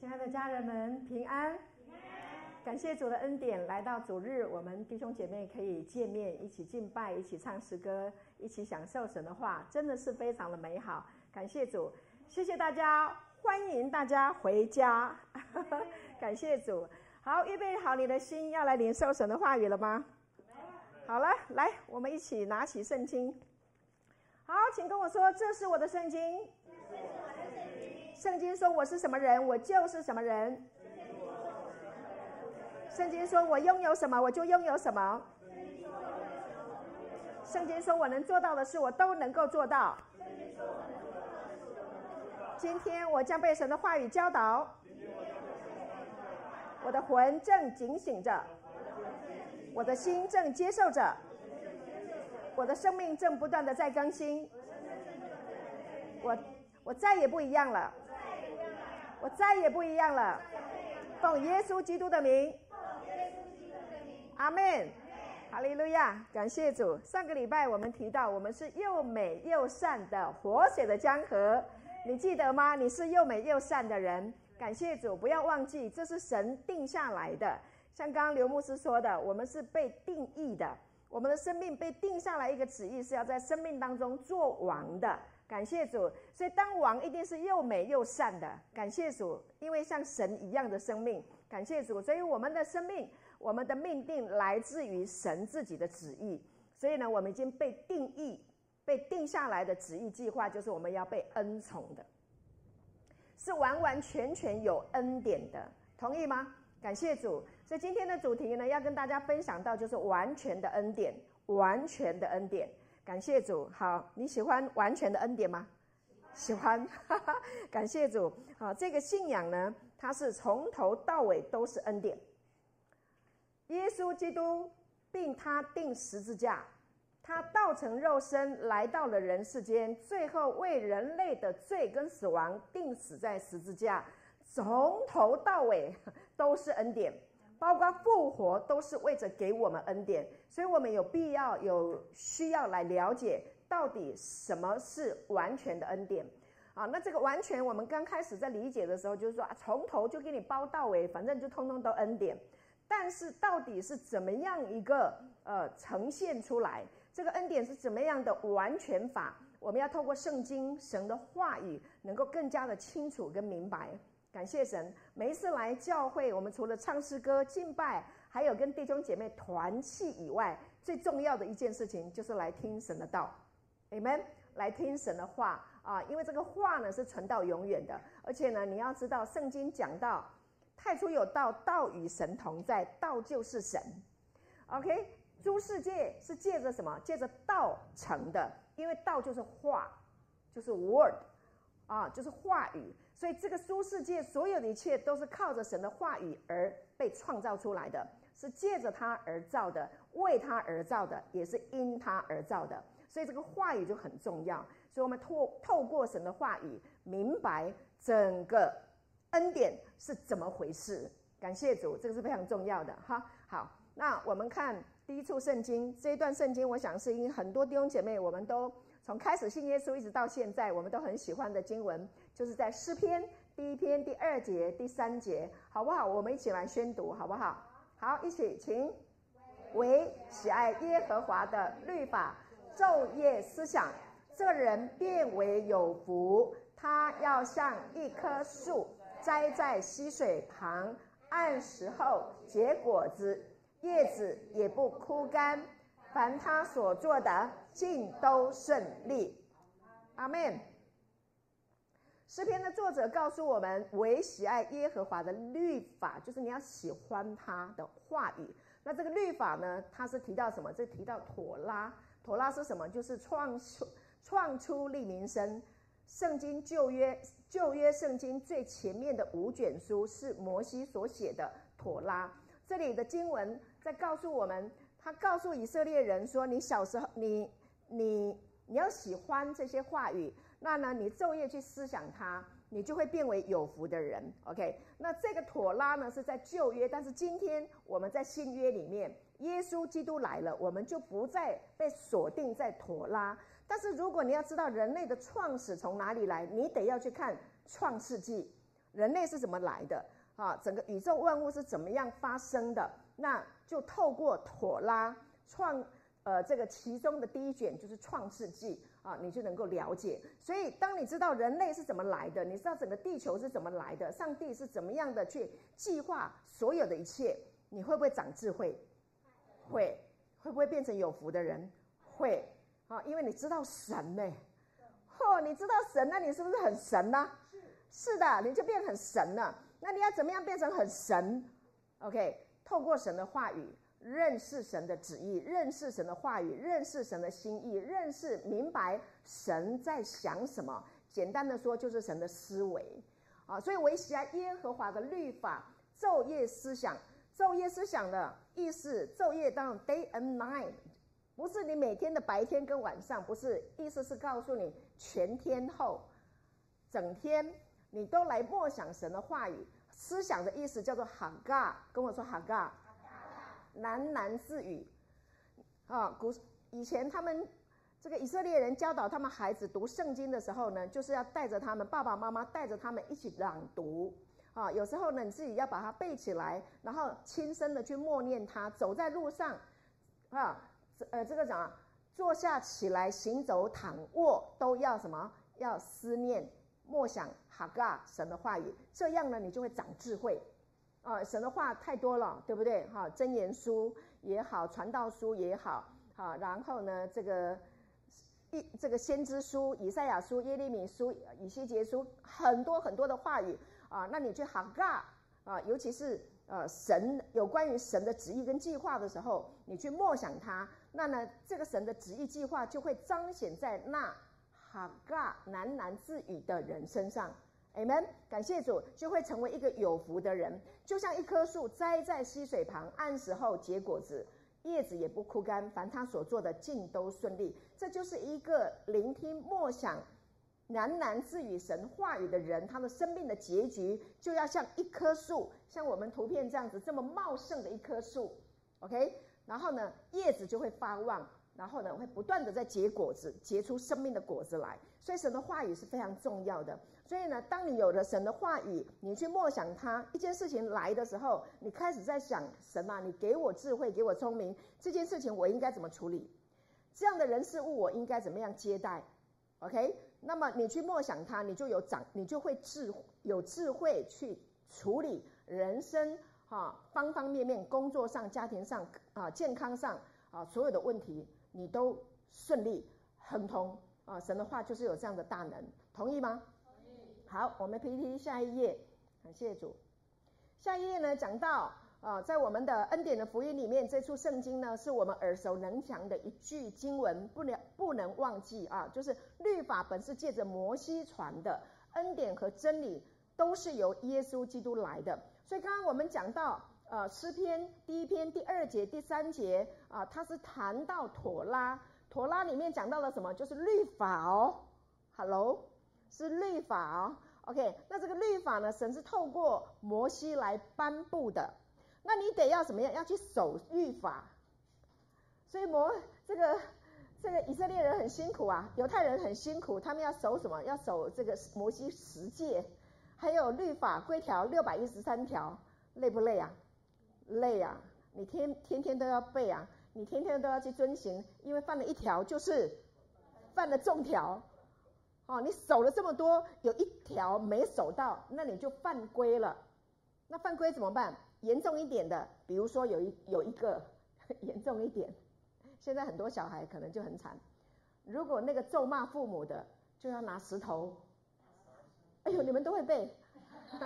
亲爱的家人们，平安！感谢主的恩典，来到主日，我们弟兄姐妹可以见面，一起敬拜，一起唱诗歌，一起享受神的话，真的是非常的美好。感谢主，谢谢大家，欢迎大家回家。感谢主，好，预备好你的心，要来领受神的话语了吗？好了，来，我们一起拿起圣经。好，请跟我说，这是我的圣经。圣经说我是什么人，我就是什么人。圣经说我拥有什么，我就拥有什么。圣经说我能做到的事，我都能够做到。今天我将被神的话语教导，我的魂正警醒着，我的心正接受着，我的生命正不断的在更新。我我再也不一样了。我再也不一样了，奉耶稣基督的名，阿门，哈利路亚，感谢主。上个礼拜我们提到，我们是又美又善的活水的江河，你记得吗？你是又美又善的人，感谢主，不要忘记，这是神定下来的。像刚刚刘牧师说的，我们是被定义的，我们的生命被定下来一个旨意，是要在生命当中做王的。感谢主，所以当王一定是又美又善的。感谢主，因为像神一样的生命。感谢主，所以我们的生命，我们的命定来自于神自己的旨意。所以呢，我们已经被定义、被定下来的旨意计划，就是我们要被恩宠的，是完完全全有恩典的。同意吗？感谢主。所以今天的主题呢，要跟大家分享到，就是完全的恩典，完全的恩典。感谢主，好，你喜欢完全的恩典吗？喜欢，哈哈，感谢主，好，这个信仰呢，它是从头到尾都是恩典。耶稣基督并他钉十字架，他道成肉身来到了人世间，最后为人类的罪跟死亡钉死在十字架，从头到尾都是恩典。包括复活都是为着给我们恩典，所以我们有必要有需要来了解到底什么是完全的恩典啊？那这个完全，我们刚开始在理解的时候，就是说啊，从头就给你包到尾，反正就通通都恩典。但是到底是怎么样一个呃呈现出来？这个恩典是怎么样的完全法？我们要透过圣经神的话语，能够更加的清楚跟明白。感谢神，每一次来教会，我们除了唱诗歌、敬拜，还有跟弟兄姐妹团契以外，最重要的一件事情就是来听神的道，Amen，来听神的话。啊，因为这个话呢是存到永远的，而且呢，你要知道圣经讲到太初有道，道与神同在，道就是神，OK，诸世界是借着什么？借着道成的，因为道就是话，就是 word 啊，就是话语。所以，这个书世界所有的一切都是靠着神的话语而被创造出来的，是借着他而造的，为他而造的，也是因他而造的。所以，这个话语就很重要。所以我们透透过神的话语，明白整个恩典是怎么回事。感谢主，这个是非常重要的哈。好，那我们看第一处圣经，这一段圣经，我想是因很多弟兄姐妹，我们都。从开始信耶稣一直到现在，我们都很喜欢的经文，就是在诗篇第一篇第二节、第三节，好不好？我们一起来宣读，好不好？好，一起，请。为喜爱耶和华的律法，昼夜思想，这人便为有福。他要像一棵树，栽在溪水旁，按时候结果子，叶子也不枯干。凡他所做的，尽都顺利。阿门。诗篇的作者告诉我们：唯喜爱耶和华的律法，就是你要喜欢他的话语。那这个律法呢？它是提到什么？这提到妥拉。妥拉是什么？就是创出创出利民生。圣经旧约旧约圣经最前面的五卷书是摩西所写的妥拉。这里的经文在告诉我们。他告诉以色列人说：“你小时候，你你你要喜欢这些话语，那呢，你昼夜去思想它，你就会变为有福的人。”OK，那这个妥拉呢是在旧约，但是今天我们在新约里面，耶稣基督来了，我们就不再被锁定在妥拉。但是如果你要知道人类的创始从哪里来，你得要去看创世纪。人类是怎么来的啊？整个宇宙万物是怎么样发生的？那就透过妥拉创，呃，这个其中的第一卷就是创世纪啊，你就能够了解。所以，当你知道人类是怎么来的，你知道整个地球是怎么来的，上帝是怎么样的去计划所有的一切，你会不会长智慧？会。会不会变成有福的人？会啊，因为你知道神呢。嚯、哦，你知道神，那你是不是很神呢、啊？是的，你就变很神了。那你要怎么样变成很神？OK，透过神的话语，认识神的旨意，认识神的话语，认识神的心意，认识明白神在想什么。简单的说，就是神的思维啊。所以维系啊耶和华的律法，昼夜思想。昼夜思想的意思，昼夜当 day and night，不是你每天的白天跟晚上，不是，意思是告诉你全天候，整天你都来默想神的话语。思想的意思叫做哈嘎，跟我说哈嘎，喃喃自语。啊，古以前他们这个以色列人教导他们孩子读圣经的时候呢，就是要带着他们爸爸妈妈带着他们一起朗读。啊，有时候呢，你自己要把它背起来，然后亲身的去默念它。走在路上，啊，呃，这个讲啊，坐下起来，行走躺卧，都要什么？要思念默想哈嘎神的话语，这样呢，你就会长智慧。啊，神的话太多了，对不对？哈，箴言书也好，传道书也好，好，然后呢，这个一这个先知书，以赛亚书、耶利米书、以西结书，很多很多的话语。啊，那你去哈嘎啊，尤其是呃神有关于神的旨意跟计划的时候，你去默想它，那呢这个神的旨意计划就会彰显在那哈嘎喃喃自语的人身上，Amen。感谢主，就会成为一个有福的人，就像一棵树栽在溪水旁，按时候结果子，叶子也不枯干，凡他所做的尽都顺利。这就是一个聆听默想。喃喃自语神话语的人，他的生命的结局就要像一棵树，像我们图片这样子这么茂盛的一棵树，OK？然后呢，叶子就会发旺，然后呢，会不断的在结果子，结出生命的果子来。所以神的话语是非常重要的。所以呢，当你有了神的话语，你去默想它，一件事情来的时候，你开始在想神啊，你给我智慧，给我聪明，这件事情我应该怎么处理？这样的人事物我应该怎么样接待？OK？那么你去默想它，你就有长，你就会智有智慧去处理人生啊方方面面，工作上、家庭上啊、健康上啊所有的问题，你都顺利亨通啊！神的话就是有这样的大能，同意吗？好，我们 PPT 下一页，感谢主。下一页呢，讲到。啊，在我们的恩典的福音里面，这处圣经呢，是我们耳熟能详的一句经文，不能不能忘记啊。就是律法本是借着摩西传的，恩典和真理都是由耶稣基督来的。所以刚刚我们讲到，呃，诗篇第一篇第二节、第三节啊，它是谈到妥拉，妥拉里面讲到了什么？就是律法哦。Hello，是律法哦。OK，那这个律法呢，神是透过摩西来颁布的。那你得要怎么样？要去守律法。所以摩这个这个以色列人很辛苦啊，犹太人很辛苦，他们要守什么？要守这个摩西十诫，还有律法规条六百一十三条，累不累啊？累啊！你天天天都要背啊，你天天都要去遵行，因为犯了一条就是犯了重条。哦，你守了这么多，有一条没守到，那你就犯规了。那犯规怎么办？严重一点的，比如说有一有一个 严重一点，现在很多小孩可能就很惨。如果那个咒骂父母的，就要拿石头。哎呦，你们都会背。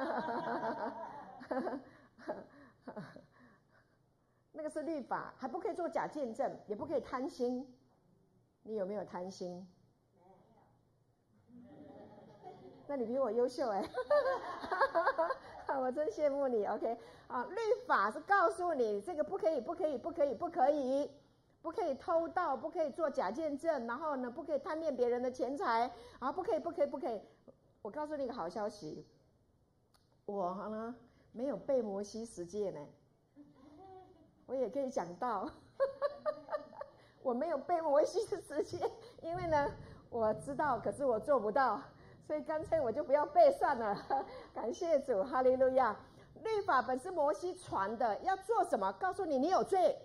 那个是律法，还不可以做假见证，也不可以贪心。你有没有贪心？那你比我优秀哎。我真羡慕你，OK？啊，律法是告诉你这个不可以，不可以，不可以，不可以，不可以偷盗，不可以做假见证，然后呢，不可以贪恋别人的钱财，啊，不可以，不可以，不可以。我告诉你一个好消息，我呢没有背摩西十诫呢，我也可以讲到，我没有背摩西的十诫，因为呢我知道，可是我做不到，所以干脆我就不要背算了。感谢主，哈利路亚。律法本是摩西传的，要做什么？告诉你你有罪。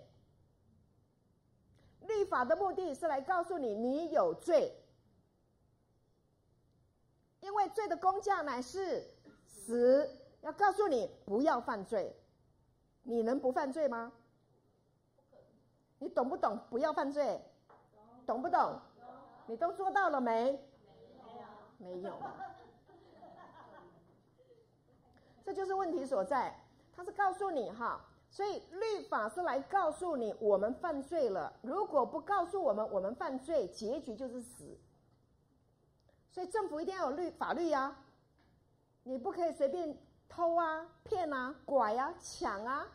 律法的目的是来告诉你你有罪，因为罪的工价乃是死。要告诉你不要犯罪，你能不犯罪吗？你懂不懂？不要犯罪，懂不懂？你都做到了没？没有，这就是问题所在。他是告诉你哈，所以律法是来告诉你我们犯罪了。如果不告诉我们我们犯罪，结局就是死。所以政府一定要有律法律呀，你不可以随便。偷啊、骗啊、拐啊、抢啊！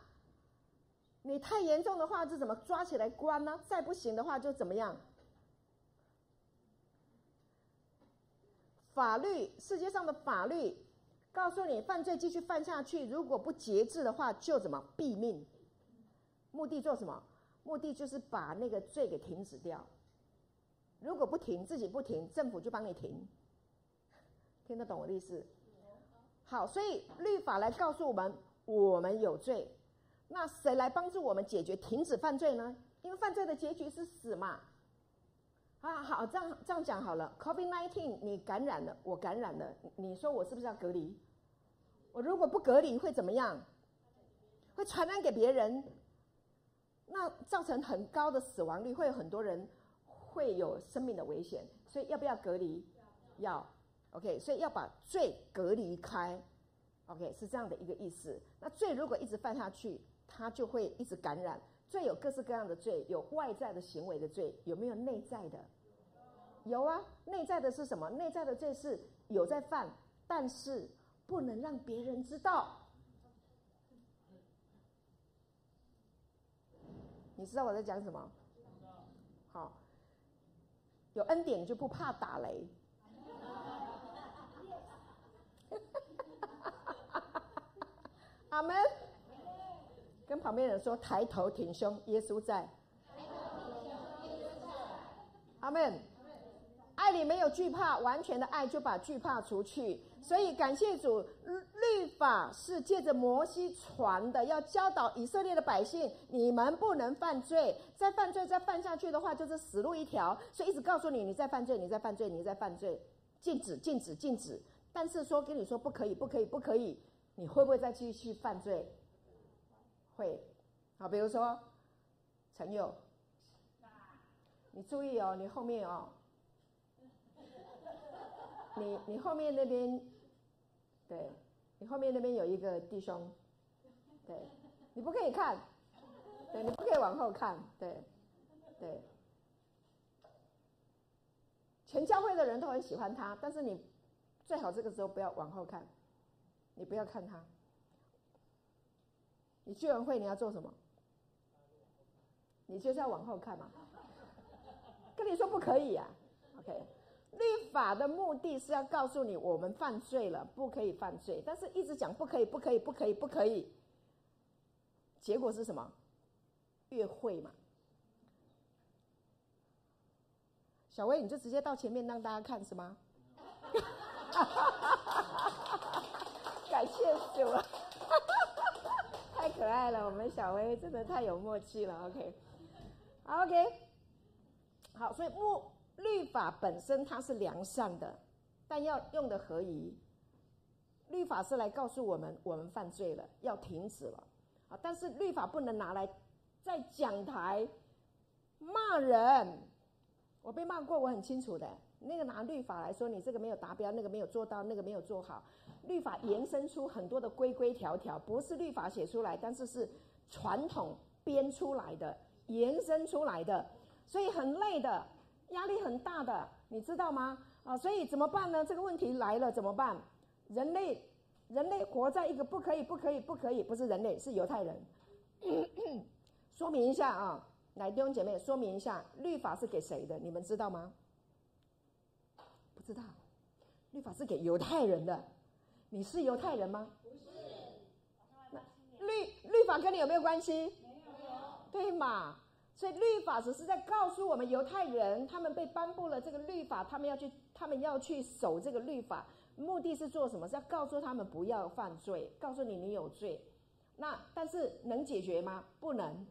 你太严重的话，就怎么抓起来关呢？再不行的话，就怎么样？法律，世界上的法律，告诉你犯罪继续犯下去，如果不节制的话，就怎么毙命？目的做什么？目的就是把那个罪给停止掉。如果不停，自己不停，政府就帮你停。听得懂我的意思？好，所以律法来告诉我们，我们有罪。那谁来帮助我们解决、停止犯罪呢？因为犯罪的结局是死嘛。啊，好，这样这样讲好了。Covid nineteen，你感染了，我感染了，你说我是不是要隔离？我如果不隔离会怎么样？会传染给别人，那造成很高的死亡率，会有很多人会有生命的危险。所以要不要隔离？要。OK，所以要把罪隔离开，OK 是这样的一个意思。那罪如果一直犯下去，它就会一直感染。罪有各式各样的罪，有外在的行为的罪，有没有内在的？有啊，内在的是什么？内在的罪是有在犯，但是不能让别人知道。你知道我在讲什么？好，有恩典就不怕打雷。阿门，跟旁边人说，抬头挺胸，耶稣在。阿门，爱里没有惧怕，完全的爱就把惧怕除去。所以感谢主，律法是借着摩西传的，要教导以色列的百姓，你们不能犯罪，再犯罪再犯下去的话，就是死路一条。所以一直告诉你，你在犯罪，你在犯罪，你在犯罪，禁止，禁止，禁止。但是说跟你说不可以，不可以，不可以。你会不会再继续犯罪？会，好，比如说陈佑，你注意哦，你后面哦，你你后面那边，对，你后面那边有一个弟兄，对，你不可以看，对，你不可以往后看，对，对，全教会的人都很喜欢他，但是你最好这个时候不要往后看。你不要看他，你聚完会你要做什么？你就是要往后看嘛。跟你说不可以呀，OK？律法的目的是要告诉你，我们犯罪了，不可以犯罪，但是一直讲不可以，不可以，不可以，不可以。结果是什么？越会嘛。小薇，你就直接到前面让大家看是吗？感谢主，太可爱了！我们小薇真的太有默契了。OK，OK，好，所以律律法本身它是良善的，但要用的合宜。律法是来告诉我们，我们犯罪了，要停止了。啊，但是律法不能拿来在讲台骂人。我被骂过，我很清楚的。那个拿律法来说，你这个没有达标，那个没有做到，那个没有做好。律法延伸出很多的规规条条，不是律法写出来，但是是传统编出来的，延伸出来的，所以很累的，压力很大的，你知道吗？啊，所以怎么办呢？这个问题来了怎么办？人类，人类活在一个不可以，不可以，不可以，不是人类，是犹太人。说明一下啊，来弟兄姐妹，说明一下，律法是给谁的？你们知道吗？不知道，律法是给犹太人的。你是犹太人吗？不是。那律律法跟你有没有关系？没有。对嘛？所以律法只是在告诉我们犹太人，他们被颁布了这个律法，他们要去他们要去守这个律法，目的是做什么？是要告诉他们不要犯罪，告诉你你有罪。那但是能解决吗？不能。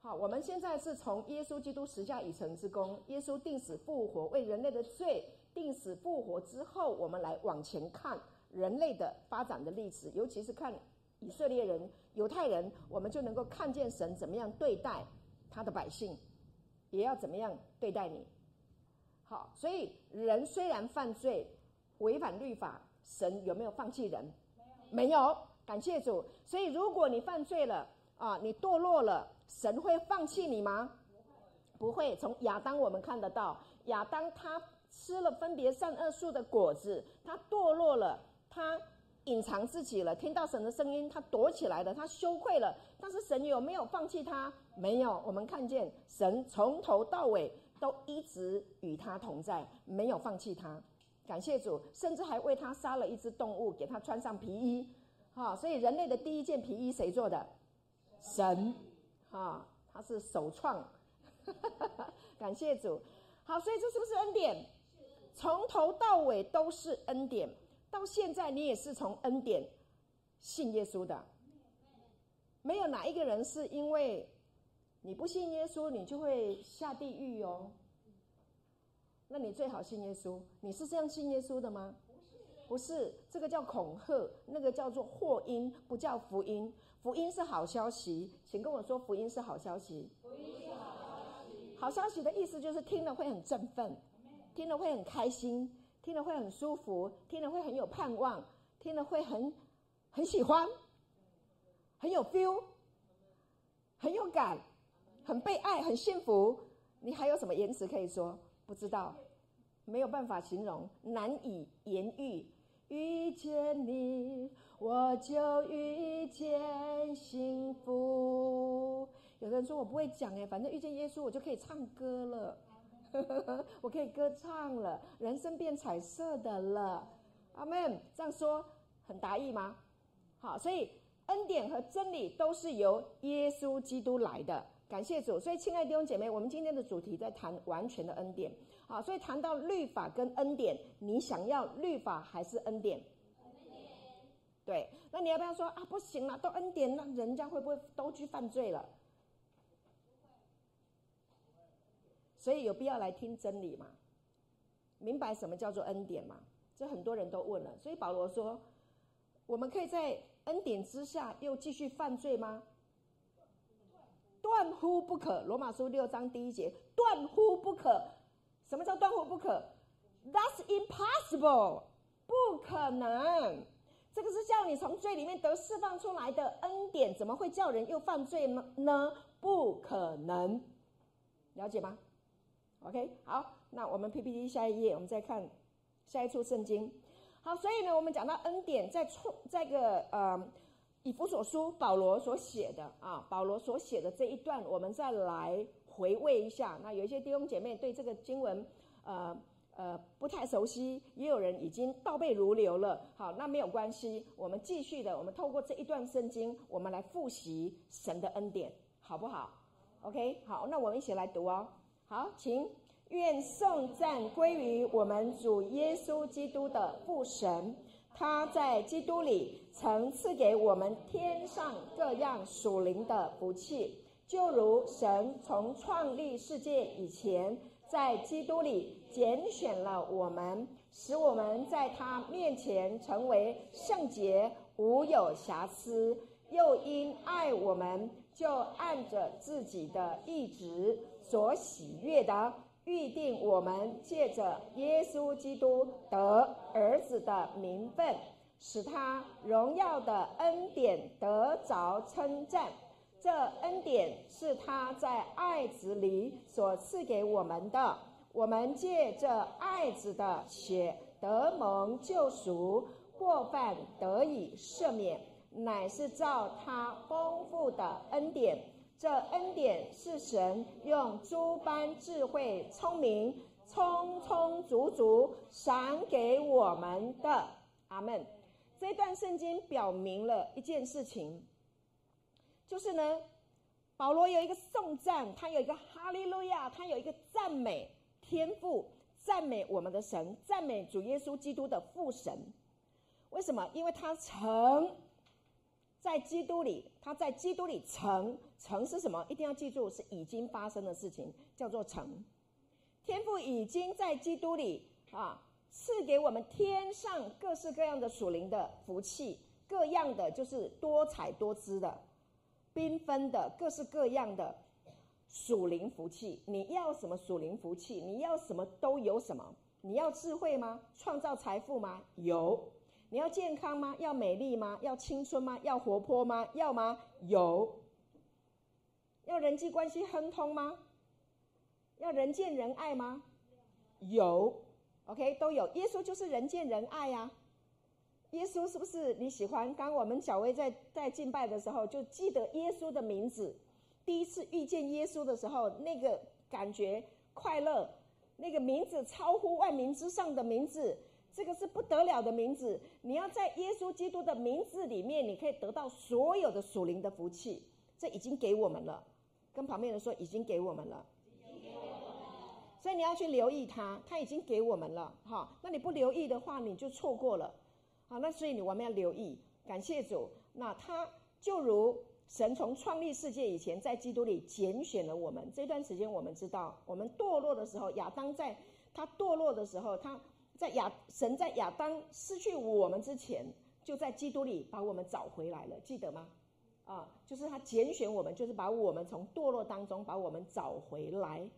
好，我们现在是从耶稣基督十架已成之功，耶稣定死复活，为人类的罪定死复活之后，我们来往前看人类的发展的历史，尤其是看以色列人、犹太人，我们就能够看见神怎么样对待他的百姓，也要怎么样对待你。好，所以人虽然犯罪，违反律法，神有没有放弃人？没有，没有。感谢主。所以如果你犯罪了啊，你堕落了，神会放弃你吗？不会。从亚当我们看得到，亚当他吃了分别善恶树的果子，他堕落了，他隐藏自己了，听到神的声音，他躲起来了，他羞愧了。但是神有没有放弃他？没有。我们看见神从头到尾都一直与他同在，没有放弃他。感谢主，甚至还为他杀了一只动物，给他穿上皮衣。哈，所以人类的第一件皮衣谁做的？神，哈，他是首创。感谢主。好，所以这是不是恩典？从头到尾都是恩典。到现在你也是从恩典信耶稣的。没有哪一个人是因为你不信耶稣，你就会下地狱哦。那你最好信耶稣。你是这样信耶稣的吗？不是，这个叫恐吓，那个叫做祸因，不叫福音。福音是好消息，请跟我说，福音是好消息。福音是好消息。好消息的意思就是听了会很振奋，听了会很开心，听了会很舒服，听了会很有盼望，听了会很很喜欢，很有 feel，很有感，很被爱，很幸福。你还有什么言辞可以说？不知道，没有办法形容，难以言喻。遇见你，我就遇见幸福。有的人说我不会讲哎，反正遇见耶稣，我就可以唱歌了，我可以歌唱了，人生变彩色的了。阿门。这样说很达意吗？好，所以恩典和真理都是由耶稣基督来的。感谢主，所以亲爱的弟兄姐妹，我们今天的主题在谈完全的恩典。好，所以谈到律法跟恩典，你想要律法还是恩典？恩典。对，那你要不要说啊？不行了，都恩典，那人家会不会都去犯罪了？所以有必要来听真理吗？明白什么叫做恩典吗？这很多人都问了。所以保罗说，我们可以在恩典之下又继续犯罪吗？断乎不可！罗马书六章第一节，断乎不可。什么叫断乎不可？That's impossible，不可能。这个是叫你从罪里面得释放出来的恩典，怎么会叫人又犯罪呢？呢？不可能，了解吗？OK，好，那我们 PPT 下一页，我们再看下一处圣经。好，所以呢，我们讲到恩典在创这个呃。以弗所书保罗所写的啊，保罗所写的这一段，我们再来回味一下。那有一些弟兄姐妹对这个经文，呃呃不太熟悉，也有人已经倒背如流了。好，那没有关系，我们继续的，我们透过这一段圣经，我们来复习神的恩典，好不好？OK，好，那我们一起来读哦。好，请愿颂赞归于我们主耶稣基督的父神。他在基督里曾赐给我们天上各样属灵的福气，就如神从创立世界以前，在基督里拣选了我们，使我们在他面前成为圣洁，无有瑕疵；又因爱我们，就按着自己的意志所喜悦的。预定我们借着耶稣基督得儿子的名分，使他荣耀的恩典得着称赞。这恩典是他在爱子里所赐给我们的。我们借着爱子的血得蒙救赎，过犯得以赦免，乃是照他丰富的恩典。这恩典是神用诸般智慧、聪明、充充足足赏给我们的。阿门。这段圣经表明了一件事情，就是呢，保罗有一个颂赞，他有一个哈利路亚，他有一个赞美天赋，赞美我们的神，赞美主耶稣基督的父神。为什么？因为他曾在基督里，他在基督里曾，成是什么？一定要记住，是已经发生的事情，叫做成。天父已经在基督里啊，赐给我们天上各式各样的属灵的福气，各样的就是多彩多姿的、缤纷的、各式各样的属灵福气。你要什么属灵福气？你要什么都有什么。你要智慧吗？创造财富吗？有。你要健康吗？要美丽吗？要青春吗？要活泼吗？要吗？有。要人际关系亨通吗？要人见人爱吗？有，OK，都有。耶稣就是人见人爱呀、啊。耶稣是不是你喜欢？刚刚我们小薇在在敬拜的时候，就记得耶稣的名字。第一次遇见耶稣的时候，那个感觉快乐，那个名字超乎万名之上的名字，这个是不得了的名字。你要在耶稣基督的名字里面，你可以得到所有的属灵的福气。这已经给我们了。跟旁边人说，已经给我们了。所以你要去留意他，他已经给我们了，哈。那你不留意的话，你就错过了，好。那所以你我们要留意，感谢主。那他就如神从创立世界以前，在基督里拣选了我们。这段时间我们知道，我们堕落的时候，亚当在他堕落的时候，他在亚神在亚当失去我们之前，就在基督里把我们找回来了，记得吗？啊，就是他拣选我们，就是把我们从堕落当中把我们找回来。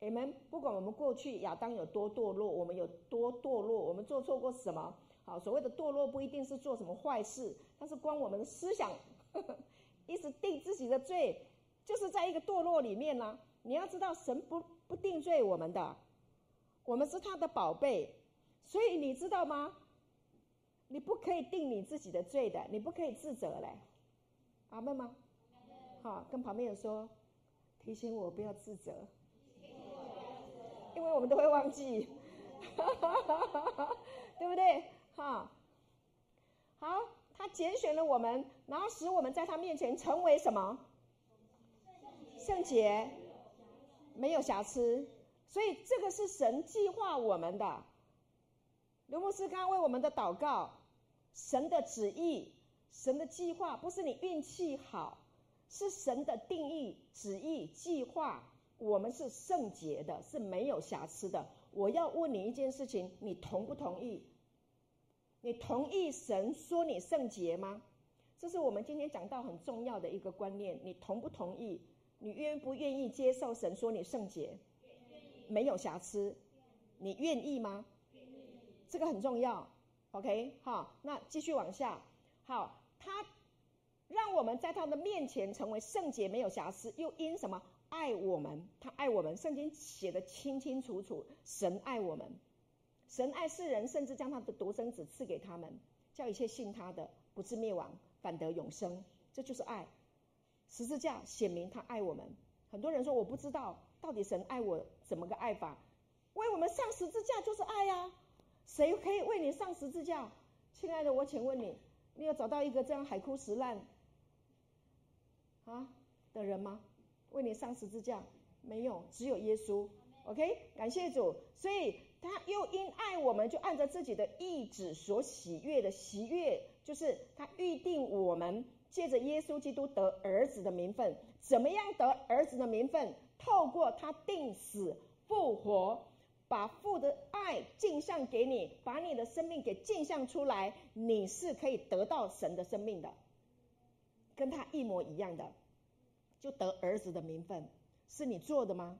你们不管我们过去亚当有多堕落，我们有多堕落，我们做错过什么？好，所谓的堕落不一定是做什么坏事，但是光我们的思想呵呵 一直定自己的罪，就是在一个堕落里面呢、你要知道，神不不定罪我们的，我们是他的宝贝，所以你知道吗？你不可以定你自己的罪的，你不可以自责嘞。阿门吗？好，跟旁边人说，提醒我不要自责。因为我们都会忘记，对不对？哈，好，他拣选了我们，然后使我们在他面前成为什么？圣洁，没有瑕疵。所以这个是神计划我们的。刘牧师刚刚为我们的祷告，神的旨意，神的计划，不是你运气好，是神的定义、旨意、计划。我们是圣洁的，是没有瑕疵的。我要问你一件事情，你同不同意？你同意神说你圣洁吗？这是我们今天讲到很重要的一个观念。你同不同意？你愿不愿意接受神说你圣洁？没有瑕疵，你愿意吗？这个很重要。OK，好，那继续往下。好，他让我们在他的面前成为圣洁，没有瑕疵，又因什么？爱我们，他爱我们，圣经写得清清楚楚。神爱我们，神爱世人，甚至将他的独生子赐给他们，叫一切信他的不至灭亡，反得永生。这就是爱。十字架显明他爱我们。很多人说我不知道，到底神爱我怎么个爱法？为我们上十字架就是爱呀。谁可以为你上十字架？亲爱的，我请问你，你有找到一个这样海枯石烂啊的人吗？为你上十字架，没有，只有耶稣。OK，感谢主。所以他又因爱我们，就按着自己的意志所喜悦的喜悦，就是他预定我们借着耶稣基督得儿子的名分。怎么样得儿子的名分？透过他定死复活，把父的爱镜像给你，把你的生命给镜像出来，你是可以得到神的生命的，跟他一模一样的。就得儿子的名分，是你做的吗？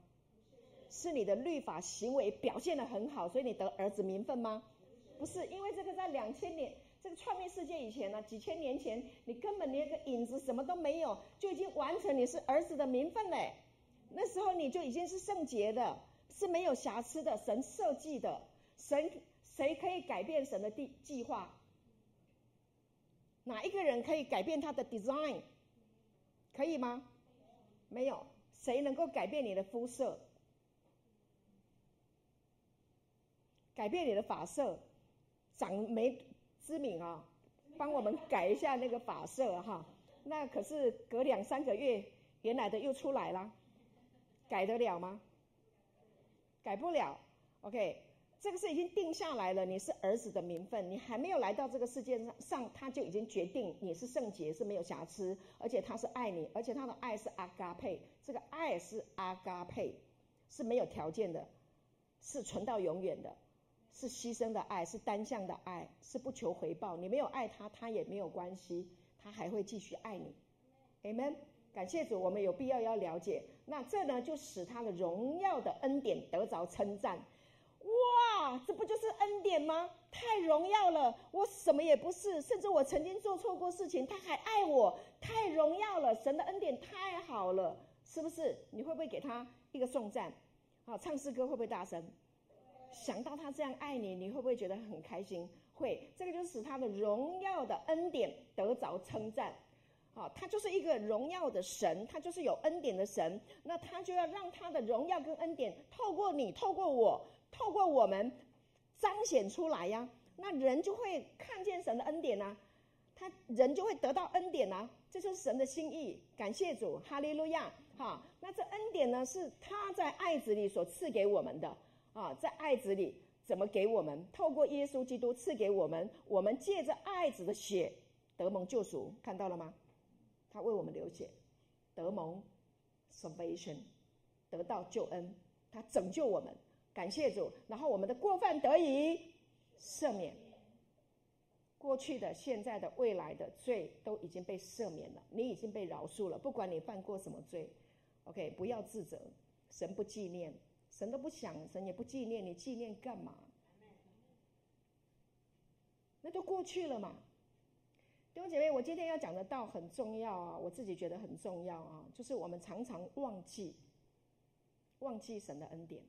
是你的律法行为表现得很好，所以你得儿子名分吗？不是，因为这个在两千年这个创立世界以前呢，几千年前，你根本连个影子什么都没有，就已经完成你是儿子的名分嘞。那时候你就已经是圣洁的，是没有瑕疵的，神设计的，神谁可以改变神的计计划？哪一个人可以改变他的 design？可以吗？没有谁能够改变你的肤色，改变你的发色，长眉之敏啊，帮我们改一下那个发色哈。那可是隔两三个月，原来的又出来了，改得了吗？改不了。OK，这个是已经定下来了，你是儿子的名分，你还没有来到这个世界上，上他就已经决定你是圣洁，是没有瑕疵，而且他是爱你，而且他的爱是阿嘎佩，这个爱是阿嘎佩，是没有条件的，是存到永远的，是牺牲的爱，是单向的爱，是不求回报。你没有爱他，他也没有关系，他还会继续爱你。Amen。感谢主，我们有必要要了解。那这呢，就使他的荣耀的恩典得着称赞。哇，这不就是恩典吗？太荣耀了！我什么也不是，甚至我曾经做错过事情，他还爱我，太荣耀了！神的恩典太好了，是不是？你会不会给他一个颂赞？啊，唱诗歌会不会大声？想到他这样爱你，你会不会觉得很开心？会，这个就是使他的荣耀的恩典得着称赞。啊，他就是一个荣耀的神，他就是有恩典的神，那他就要让他的荣耀跟恩典透过你，透过我。透过我们彰显出来呀，那人就会看见神的恩典呐，他人就会得到恩典呐，这就是神的心意。感谢主，哈利路亚！哈，那这恩典呢，是他在爱子里所赐给我们的啊，在爱子里怎么给我们？透过耶稣基督赐给我们，我们借着爱子的血得蒙救赎，看到了吗？他为我们流血，得蒙 salvation，得到救恩，他拯救我们。感谢主，然后我们的过犯得以赦免，过去的、现在的、未来的罪都已经被赦免了，你已经被饶恕了。不管你犯过什么罪，OK，不要自责，神不纪念，神都不想，神也不纪念，你纪念干嘛？那都过去了嘛。弟兄姐妹，我今天要讲的道很重要啊，我自己觉得很重要啊，就是我们常常忘记，忘记神的恩典。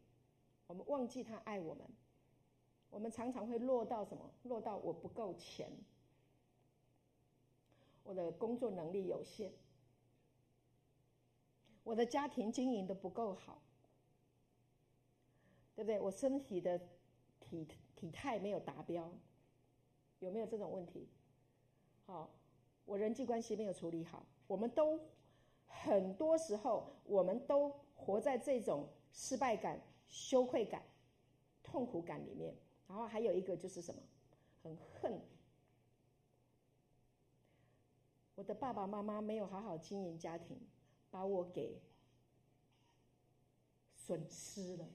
我们忘记他爱我们，我们常常会落到什么？落到我不够钱，我的工作能力有限，我的家庭经营的不够好，对不对？我身体的体体态没有达标，有没有这种问题？好，我人际关系没有处理好，我们都很多时候，我们都活在这种失败感。羞愧感、痛苦感里面，然后还有一个就是什么？很恨我的爸爸妈妈没有好好经营家庭，把我给损失了，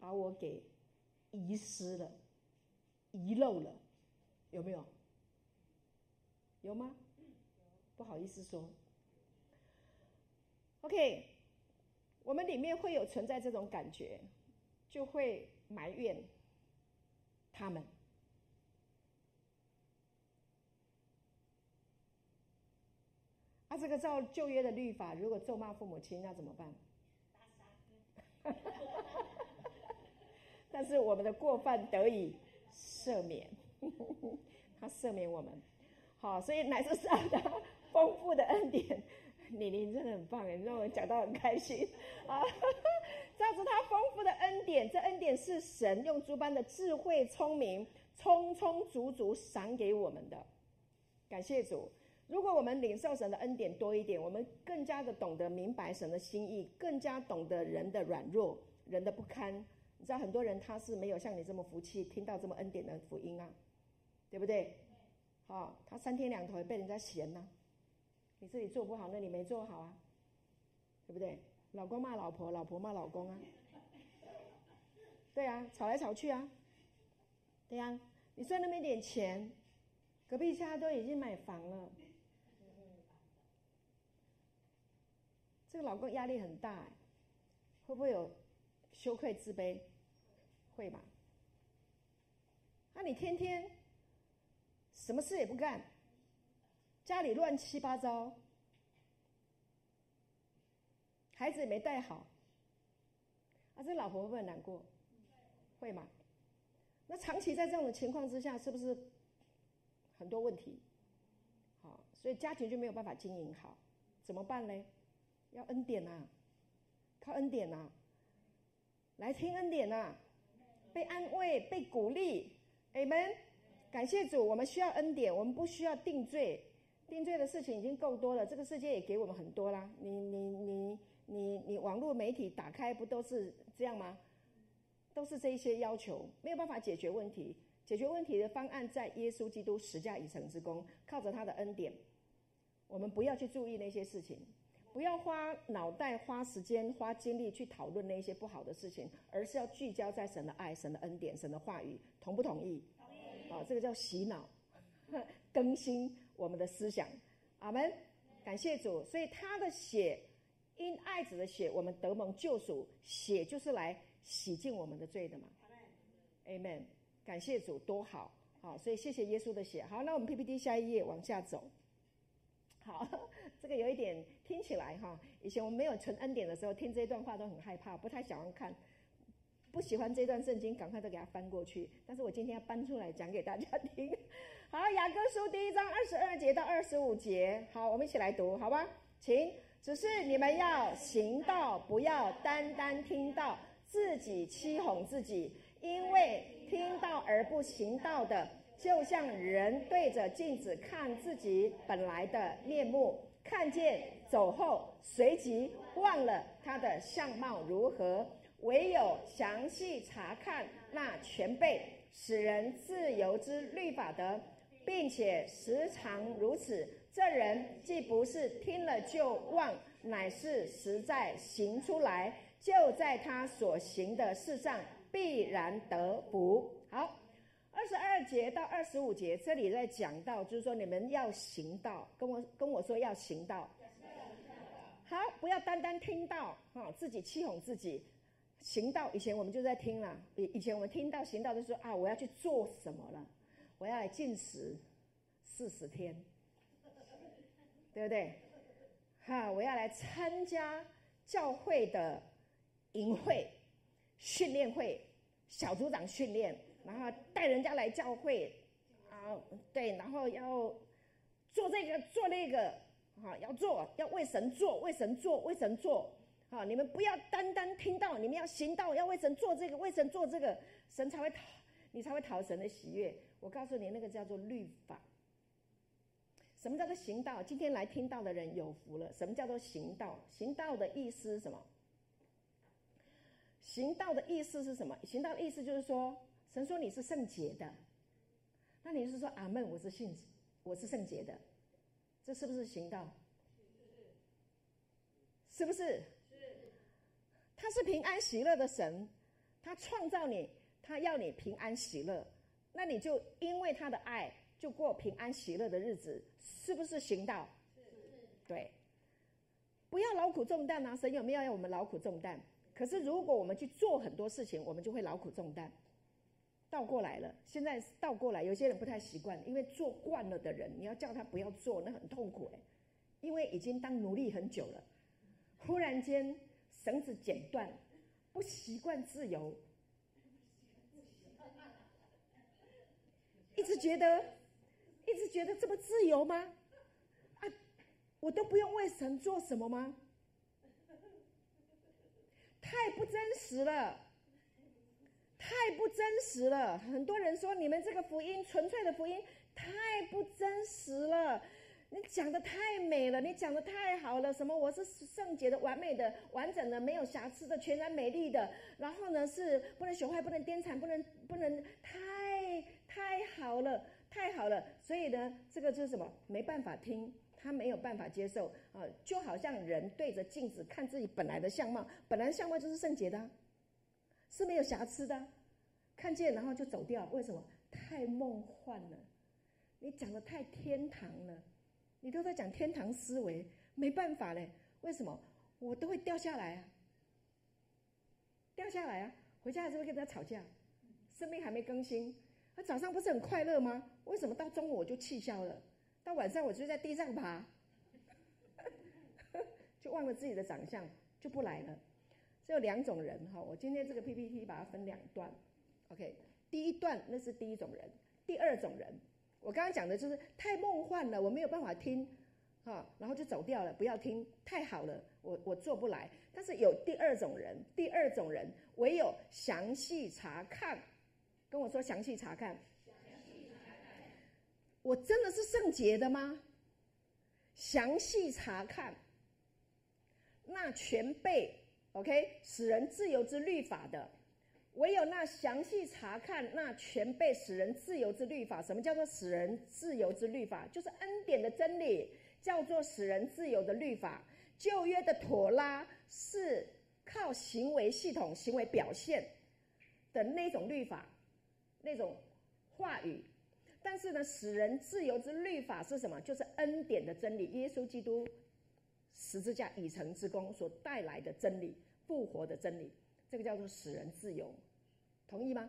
把我给遗失了、遗漏了，有没有？有吗？不好意思说。OK。我们里面会有存在这种感觉，就会埋怨他们。啊，这个照旧约的律法，如果咒骂父母亲，那怎么办？但是我们的过犯得以赦免，他赦免我们。好，所以乃是上帝丰富的恩典。你你真的很棒你，让我讲到很开心 啊！照着他丰富的恩典，这恩典是神用诸般的智慧、聪明，充充足足赏给我们的。感谢主！如果我们领受神的恩典多一点，我们更加的懂得明白神的心意，更加懂得人的软弱、人的不堪。你知道很多人他是没有像你这么福气，听到这么恩典的福音啊，对不对？好，他三天两头被人家嫌呢、啊。你自己做不好，那你没做好啊，对不对？老公骂老婆，老婆骂老公啊，对啊，吵来吵去啊，对呀、啊。你赚那么一点钱，隔壁家都已经买房了，这个老公压力很大，会不会有羞愧自卑？会吧？那你天天什么事也不干？家里乱七八糟，孩子也没带好，啊，这老婆会不会难过？会吗？那长期在这样的情况之下，是不是很多问题？好，所以家庭就没有办法经营好，怎么办呢？要恩典呐，靠恩典呐，来听恩典呐，被安慰、被鼓励，Amen。感谢主，我们需要恩典，我们不需要定罪。定罪的事情已经够多了，这个世界也给我们很多啦。你你你你你网络媒体打开不都是这样吗？都是这一些要求，没有办法解决问题。解决问题的方案在耶稣基督十架已成之功，靠着他的恩典，我们不要去注意那些事情，不要花脑袋、花时间、花精力去讨论那些不好的事情，而是要聚焦在神的爱、神的恩典、神的话语。同不同意？同意。啊，这个叫洗脑，更新我们的思想。阿门。感谢主。所以他的血，因爱子的血，我们得蒙救赎。血就是来洗净我们的罪的嘛。Amen。感谢主，多好，好，所以谢谢耶稣的血。好，那我们 PPT 下一页往下走。好，这个有一点听起来哈，以前我们没有存恩典的时候，听这段话都很害怕，不太想要看，不喜欢这段圣经，赶快都给它翻过去。但是我今天要搬出来讲给大家听。好，雅各书第一章二十二节到二十五节，好，我们一起来读，好吧？请，只是你们要行道，不要单单听到，自己欺哄自己，因为。听到而不行道的，就像人对着镜子看自己本来的面目，看见走后，随即忘了他的相貌如何。唯有详细查看那全备使人自由之律法的，并且时常如此，这人既不是听了就忘，乃是实在行出来，就在他所行的事上。必然得福。好，二十二节到二十五节，这里在讲到，就是说你们要行道，跟我跟我说要行道。好，不要单单听到，哈，自己欺哄自己。行道，以前我们就在听了，以以前我们听到行道，就说啊，我要去做什么了？我要来禁食四十天，对不对？哈，我要来参加教会的营会、训练会。小组长训练，然后带人家来教会，啊，对，然后要做这个做那个，哈，要做，要为神做，为神做，为神做，好，你们不要单单听到，你们要行道，要为神做这个，为神做这个，神才会讨，你才会讨神的喜悦。我告诉你，那个叫做律法。什么叫做行道？今天来听到的人有福了。什么叫做行道？行道的意思是什么？行道的意思是什么？行道的意思就是说，神说你是圣洁的，那你是说阿门，我是信，我是圣洁的，这是不是行道？是不是？是。他是平安喜乐的神，他创造你，他要你平安喜乐，那你就因为他的爱，就过平安喜乐的日子，是不是行道？是。对。不要劳苦重担啊！神有没有要我们劳苦重担？可是，如果我们去做很多事情，我们就会劳苦重担。倒过来了，现在倒过来，有些人不太习惯，因为做惯了的人，你要叫他不要做，那很痛苦哎，因为已经当奴隶很久了，忽然间绳子剪断，不习惯自由，一直觉得，一直觉得这么自由吗？啊，我都不用为神做什么吗？太不真实了，太不真实了。很多人说你们这个福音纯粹的福音太不真实了。你讲的太美了，你讲的太好了。什么我是圣洁的、完美的、完整的、没有瑕疵的、全然美丽的。然后呢，是不能朽坏、不能颠残、不能不能太太好了，太好了。所以呢，这个就是什么？没办法听。他没有办法接受啊，就好像人对着镜子看自己本来的相貌，本来相貌就是圣洁的，是没有瑕疵的，看见然后就走掉。为什么？太梦幻了，你讲的太天堂了，你都在讲天堂思维，没办法嘞。为什么？我都会掉下来啊，掉下来啊，回家还是会跟他吵架，生命还没更新，他早上不是很快乐吗？为什么到中午我就气消了？到晚上我就在地上爬，就忘了自己的长相，就不来了。只有两种人哈，我今天这个 PPT 把它分两段，OK。第一段那是第一种人，第二种人，我刚刚讲的就是太梦幻了，我没有办法听，哈，然后就走掉了，不要听，太好了，我我做不来。但是有第二种人，第二种人唯有详细查看，跟我说详细查看。我真的是圣洁的吗？详细查看，那全被 OK 使人自由之律法的，唯有那详细查看那全备使人自由之律法。什么叫做使人自由之律法？就是恩典的真理，叫做使人自由的律法。旧约的妥拉是靠行为系统、行为表现的那种律法，那种话语。但是呢，使人自由之律法是什么？就是恩典的真理，耶稣基督十字架已成之功所带来的真理，复活的真理，这个叫做使人自由，同意吗？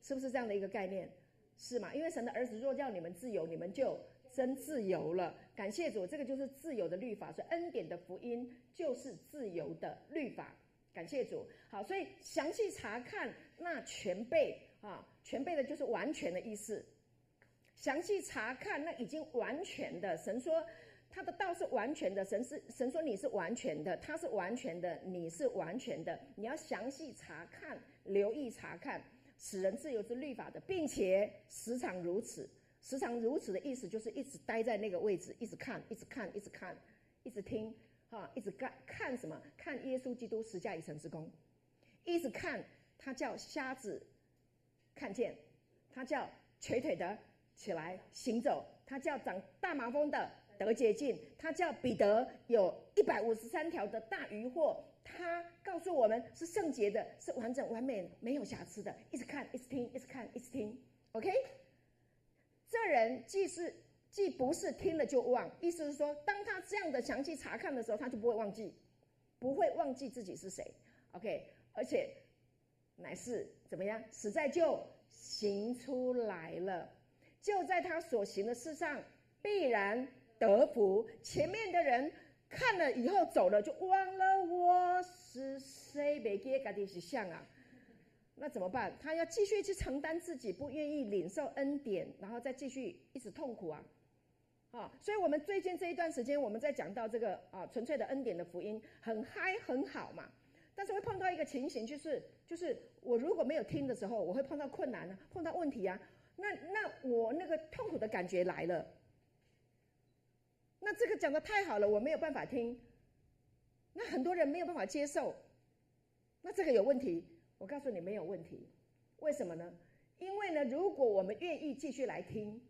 是不是这样的一个概念？是吗？因为神的儿子若叫你们自由，你们就真自由了。感谢主，这个就是自由的律法，所以恩典的福音就是自由的律法。感谢主。好，所以详细查看那全备啊，全备的就是完全的意思。详细查看那已经完全的，神说他的道是完全的，神是神说你是完全的，他是完全的，你是完全的。你要详细查看，留意查看，使人自由之律法的，并且时常如此。时常如此的意思就是一直待在那个位置，一直看，一直看，一直看，一直听，哈，一直看看什么？看耶稣基督十架以成之功，一直看他叫瞎子看见，他叫瘸腿的。起来行走，他叫长大麻风的得洁净，他叫彼得有一百五十三条的大鱼货，他告诉我们是圣洁的，是完整完美没有瑕疵的。一直看，一直听，一直看，一直听。OK，这人既是既不是听了就忘，意思是说，当他这样的详细查看的时候，他就不会忘记，不会忘记自己是谁。OK，而且乃是怎么样，实在就行出来了。就在他所行的事上必然得福。前面的人看了以后走了，就忘了我是谁，没给自己是像啊，那怎么办？他要继续去承担自己不愿意领受恩典，然后再继续一直痛苦啊！啊，所以我们最近这一段时间，我们在讲到这个啊纯粹的恩典的福音，很嗨很好嘛。但是会碰到一个情形，就是就是我如果没有听的时候，我会碰到困难啊，碰到问题啊。那那我那个痛苦的感觉来了，那这个讲的太好了，我没有办法听，那很多人没有办法接受，那这个有问题。我告诉你没有问题，为什么呢？因为呢，如果我们愿意继续来听，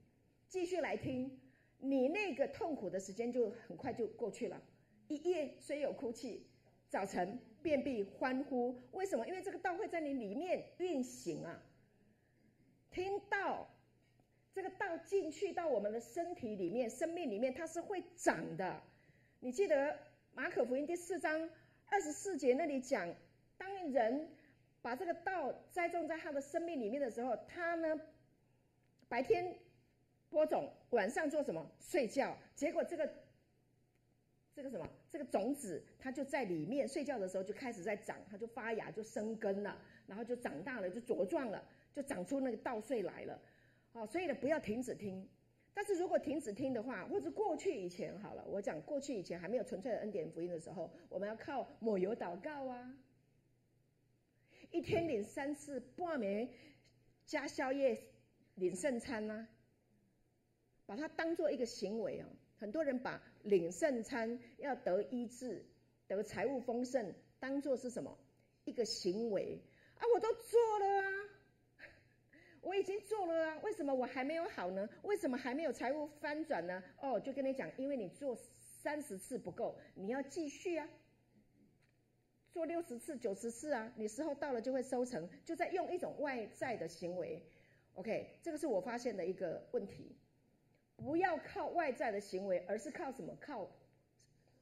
继续来听，你那个痛苦的时间就很快就过去了。一夜虽有哭泣，早晨便必欢呼。为什么？因为这个道会在你里面运行啊。听到这个道进去到我们的身体里面、生命里面，它是会长的。你记得马可福音第四章二十四节那里讲，当人把这个道栽种在他的生命里面的时候，他呢白天播种，晚上做什么？睡觉。结果这个这个什么？这个种子它就在里面，睡觉的时候就开始在长，它就发芽，就生根了，然后就长大了，就茁壮了。就长出那个稻穗来了，好，所以呢，不要停止听。但是如果停止听的话，或者过去以前好了，我讲过去以前还没有纯粹的恩典福音的时候，我们要靠抹油祷告啊，一天领三次半暝加宵夜领圣餐、啊，把它当做一个行为啊。很多人把领圣餐要得医治、得财务丰盛当做是什么一个行为啊？我都做了啊。我已经做了啊，为什么我还没有好呢？为什么还没有财务翻转呢？哦，就跟你讲，因为你做三十次不够，你要继续啊，做六十次、九十次啊，你时候到了就会收成，就在用一种外在的行为。OK，这个是我发现的一个问题，不要靠外在的行为，而是靠什么？靠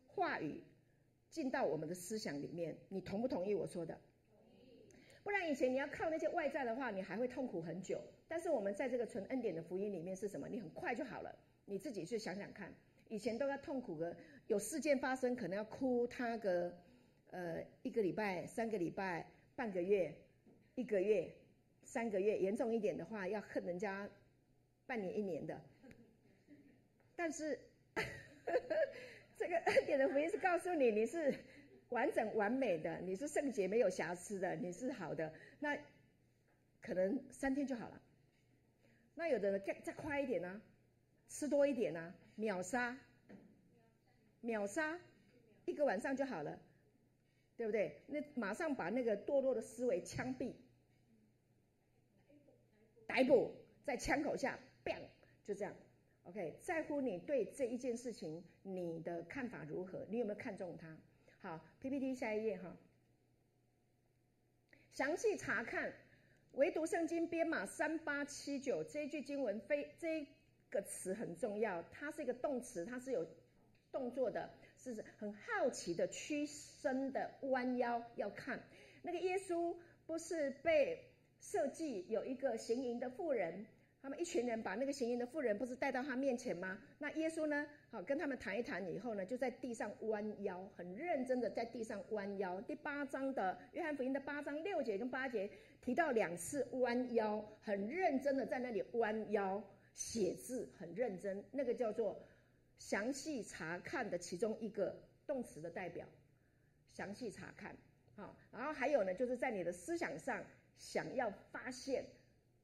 话语进到我们的思想里面。你同不同意我说的？不然以前你要靠那些外在的话，你还会痛苦很久。但是我们在这个纯恩典的福音里面是什么？你很快就好了。你自己去想想看，以前都要痛苦的，有事件发生可能要哭他个呃一个礼拜、三个礼拜、半个月、一个月、三个月，严重一点的话要恨人家半年一年的。但是这个恩典的福音是告诉你，你是。完整完美的，你是圣洁没有瑕疵的，你是好的，那可能三天就好了。那有的人再再快一点呢、吃多一点呢、秒杀，秒杀，一个晚上就好了。对不对？那马上把那个堕落的思维枪毙、逮捕，在枪口下，bang，就这样。OK，在乎你对这一件事情你的看法如何？你有没有看中它？好，PPT 下一页哈。详细查看，唯独圣经编码三八七九这一句经文非这个词很重要，它是一个动词，它是有动作的，是很好奇的、屈身的、弯腰要看。那个耶稣不是被设计有一个行淫的妇人。他们一群人把那个行淫的妇人不是带到他面前吗？那耶稣呢？好，跟他们谈一谈以后呢，就在地上弯腰，很认真的在地上弯腰。第八章的约翰福音的八章六节跟八节提到两次弯腰，很认真的在那里弯腰写字，很认真。那个叫做详细查看的其中一个动词的代表，详细查看。好，然后还有呢，就是在你的思想上想要发现，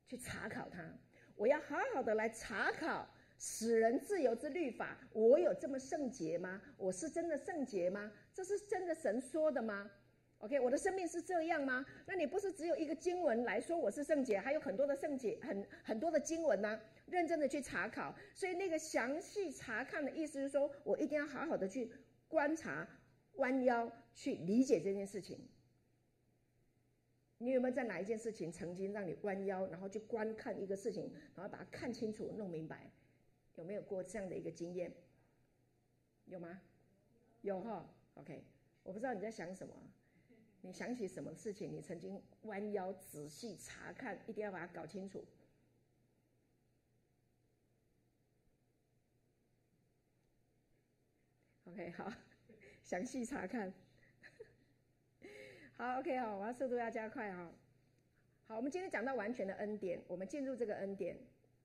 去查考它。我要好好的来查考使人自由之律法。我有这么圣洁吗？我是真的圣洁吗？这是真的神说的吗？OK，我的生命是这样吗？那你不是只有一个经文来说我是圣洁，还有很多的圣洁，很很多的经文呢、认真的去查考，所以那个详细查看的意思是说，我一定要好好的去观察，弯腰去理解这件事情。你有没有在哪一件事情曾经让你弯腰，然后去观看一个事情，然后把它看清楚、弄明白？有没有过这样的一个经验？有吗？有哈。OK，我不知道你在想什么。你想起什么事情？你曾经弯腰仔细查看，一定要把它搞清楚。OK，好，详细查看。好，OK，好，我要速度要加快哈。好，我们今天讲到完全的恩典，我们进入这个恩典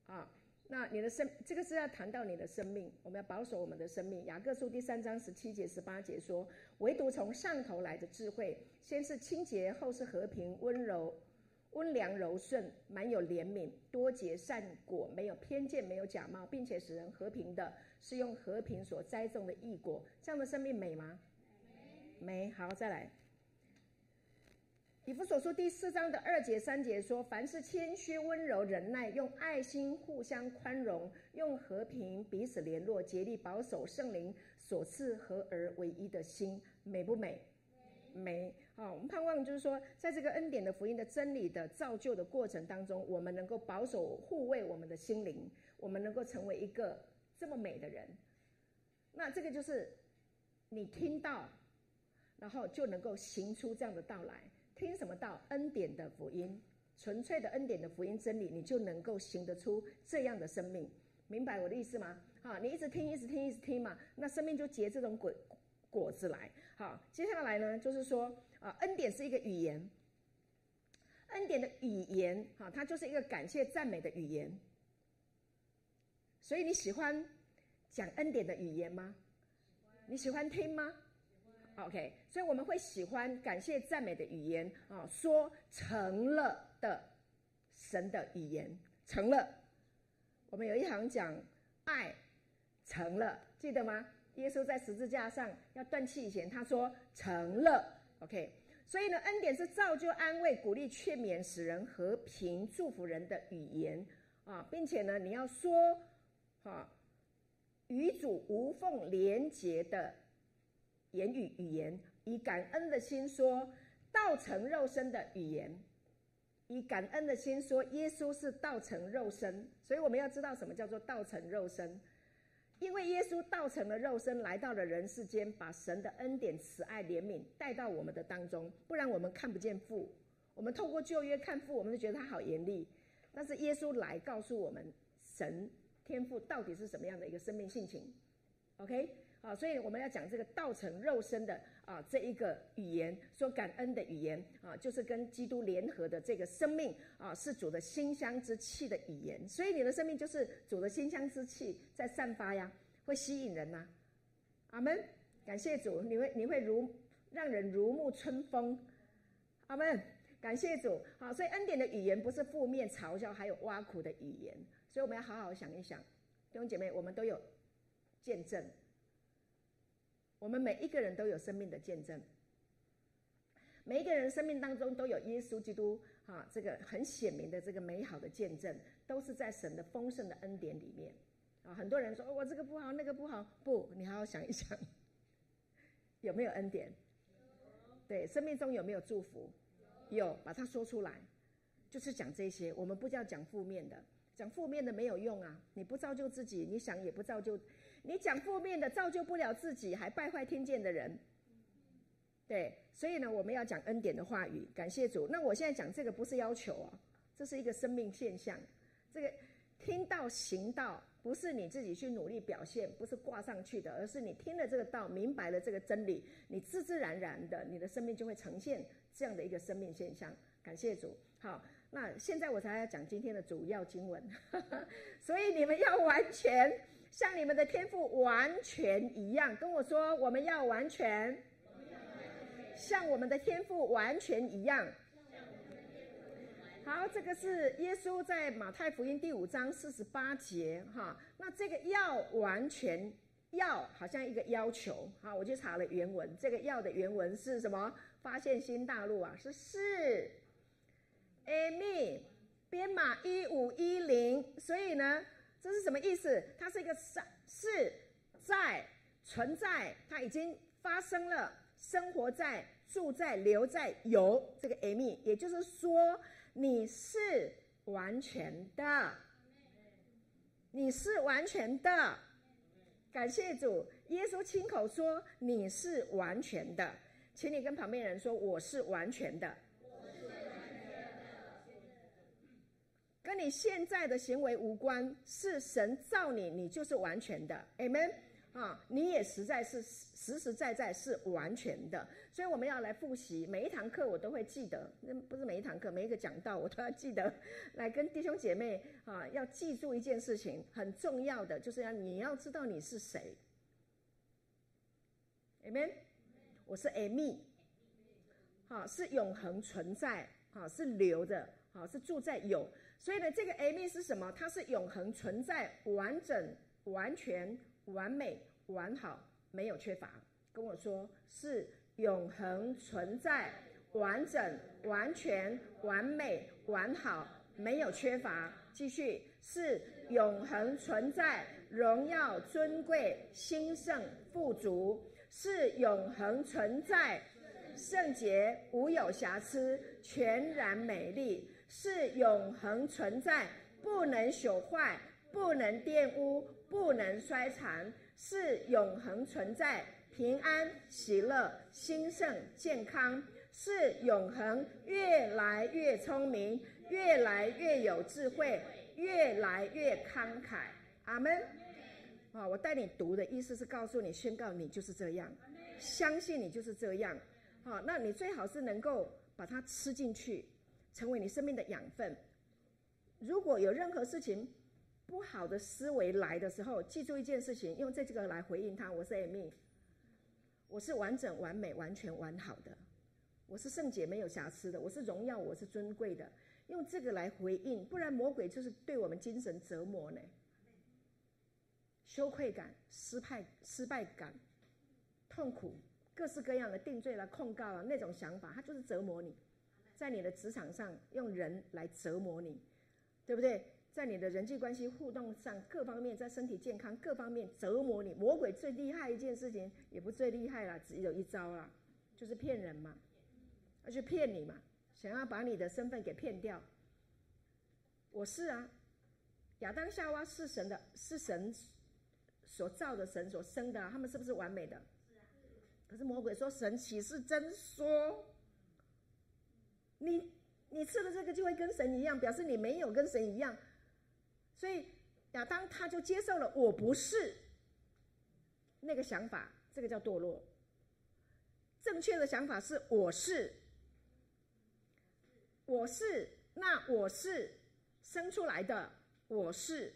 啊。那你的生，这个是要谈到你的生命，我们要保守我们的生命。雅各书第三章十七节、十八节说：“唯独从上头来的智慧，先是清洁，后是和平、温柔、温良、柔顺，满有怜悯，多结善果，没有偏见，没有假冒，并且使人和平的，是用和平所栽种的义果。这样的生命美吗？美。好，再来。以弗所书第四章的二节三节说：“凡是谦虚、温柔、忍耐，用爱心互相宽容，用和平彼此联络，竭力保守圣灵所赐合而为一的心，美不美？美。好，我们盼望就是说，在这个恩典的福音的真理的造就的过程当中，我们能够保守护卫我们的心灵，我们能够成为一个这么美的人。那这个就是你听到，然后就能够行出这样的道来。”听什么道？恩典的福音，纯粹的恩典的福音真理，你就能够行得出这样的生命。明白我的意思吗？好，你一直听，一直听，一直听嘛，那生命就结这种果果子来。好，接下来呢，就是说啊，恩典是一个语言，恩典的语言，哈，它就是一个感谢赞美的语言。所以你喜欢讲恩典的语言吗？你喜欢听吗？OK，所以我们会喜欢感谢赞美的语言啊，说成了的神的语言成了。我们有一行讲爱成了，记得吗？耶稣在十字架上要断气以前，他说成了。OK，所以呢，恩典是造就、安慰、鼓励、劝勉、使人和平、祝福人的语言啊，并且呢，你要说啊，与主无缝连结的。言语语言，以感恩的心说道成肉身的语言，以感恩的心说耶稣是道成肉身，所以我们要知道什么叫做道成肉身，因为耶稣道成了肉身来到了人世间，把神的恩典、慈爱、怜悯带到我们的当中，不然我们看不见父，我们透过旧约看父，我们就觉得他好严厉，但是耶稣来告诉我们，神天父到底是什么样的一个生命性情，OK？啊，所以我们要讲这个道成肉身的啊，这一个语言，说感恩的语言啊，就是跟基督联合的这个生命啊，是主的馨香之气的语言。所以你的生命就是主的馨香之气在散发呀，会吸引人呐、阿门，感谢主，你会你会如让人如沐春风。阿门，感谢主。好，所以恩典的语言不是负面嘲笑，还有挖苦的语言。所以我们要好好想一想，弟兄姐妹，我们都有见证。我们每一个人都有生命的见证，每一个人生命当中都有耶稣基督啊，这个很显明的这个美好的见证，都是在神的丰盛的恩典里面啊。很多人说我这个不好，那个不好，不，你好好想一想，有没有恩典？对，生命中有没有祝福？有，把它说出来，就是讲这些。我们不叫讲负面的，讲负面的没有用啊！你不造就自己，你想也不造就。你讲负面的，造就不了自己，还败坏听见的人。对，所以呢，我们要讲恩典的话语，感谢主。那我现在讲这个不是要求啊，这是一个生命现象。这个听到行道，不是你自己去努力表现，不是挂上去的，而是你听了这个道，明白了这个真理，你自自然然的，你的生命就会呈现这样的一个生命现象。感谢主。好，那现在我才要讲今天的主要经文，所以你们要完全。像你们的天赋完全一样，跟我说，我们要完全，像我们的天赋完全一样。好，这个是耶稣在马太福音第五章四十八节哈。那这个要完全，要好像一个要求。好，我去查了原文，这个要的原文是什么？发现新大陆啊，是是。艾米编码一五一零，所以呢。这是什么意思？它是一个是是在存在，它已经发生了，生活在、住在、留在有这个 Amy，也就是说你是完全的，你是完全的。感谢主，耶稣亲口说你是完全的，请你跟旁边人说我是完全的。跟你现在的行为无关，是神造你，你就是完全的，Amen？啊！你也实在是实实在在是完全的，所以我们要来复习每一堂课，我都会记得，那不是每一堂课，每一个讲道我都要记得，来跟弟兄姐妹啊，要记住一件事情，很重要的就是要你要知道你是谁，Amen，我是 Amy，好，是永恒存在，好，是留的，好，是住在有。所以呢，这个 Amen 是什么？它是永恒存在、完整、完全、完美、完好，没有缺乏。跟我说是永恒存在、完整、完全、完美、完好，没有缺乏。继续是永恒存在、荣耀尊贵、兴盛富足，是永恒存在、圣洁无有瑕疵、全然美丽。是永恒存在，不能朽坏，不能玷污，不能衰残，是永恒存在，平安、喜乐、兴盛、健康，是永恒，越来越聪明，越来越有智慧，越来越慷慨。阿门。啊，我带你读的意思是告诉你，宣告你就是这样，相信你就是这样。好，那你最好是能够把它吃进去。成为你生命的养分。如果有任何事情不好的思维来的时候，记住一件事情，用这几个来回应他。我是 Amy，我是完整、完美、完全完好的，我是圣洁、没有瑕疵的，我是荣耀、我是尊贵的。用这个来回应，不然魔鬼就是对我们精神折磨呢。羞愧感、失败、失败感、痛苦，各式各样的定罪了、控告了那种想法，他就是折磨你。在你的职场上用人来折磨你，对不对？在你的人际关系互动上各方面，在身体健康各方面折磨你。魔鬼最厉害一件事情，也不最厉害了，只有一招了，就是骗人嘛，而去骗你嘛，想要把你的身份给骗掉。我是啊，亚当夏娃是神的，是神所造的，神所生的啊，他们是不是完美的？可是魔鬼说神岂是真说？你你吃了这个就会跟神一样，表示你没有跟神一样，所以亚当他就接受了我不是那个想法，这个叫堕落。正确的想法是我是，我是那我是生出来的，我是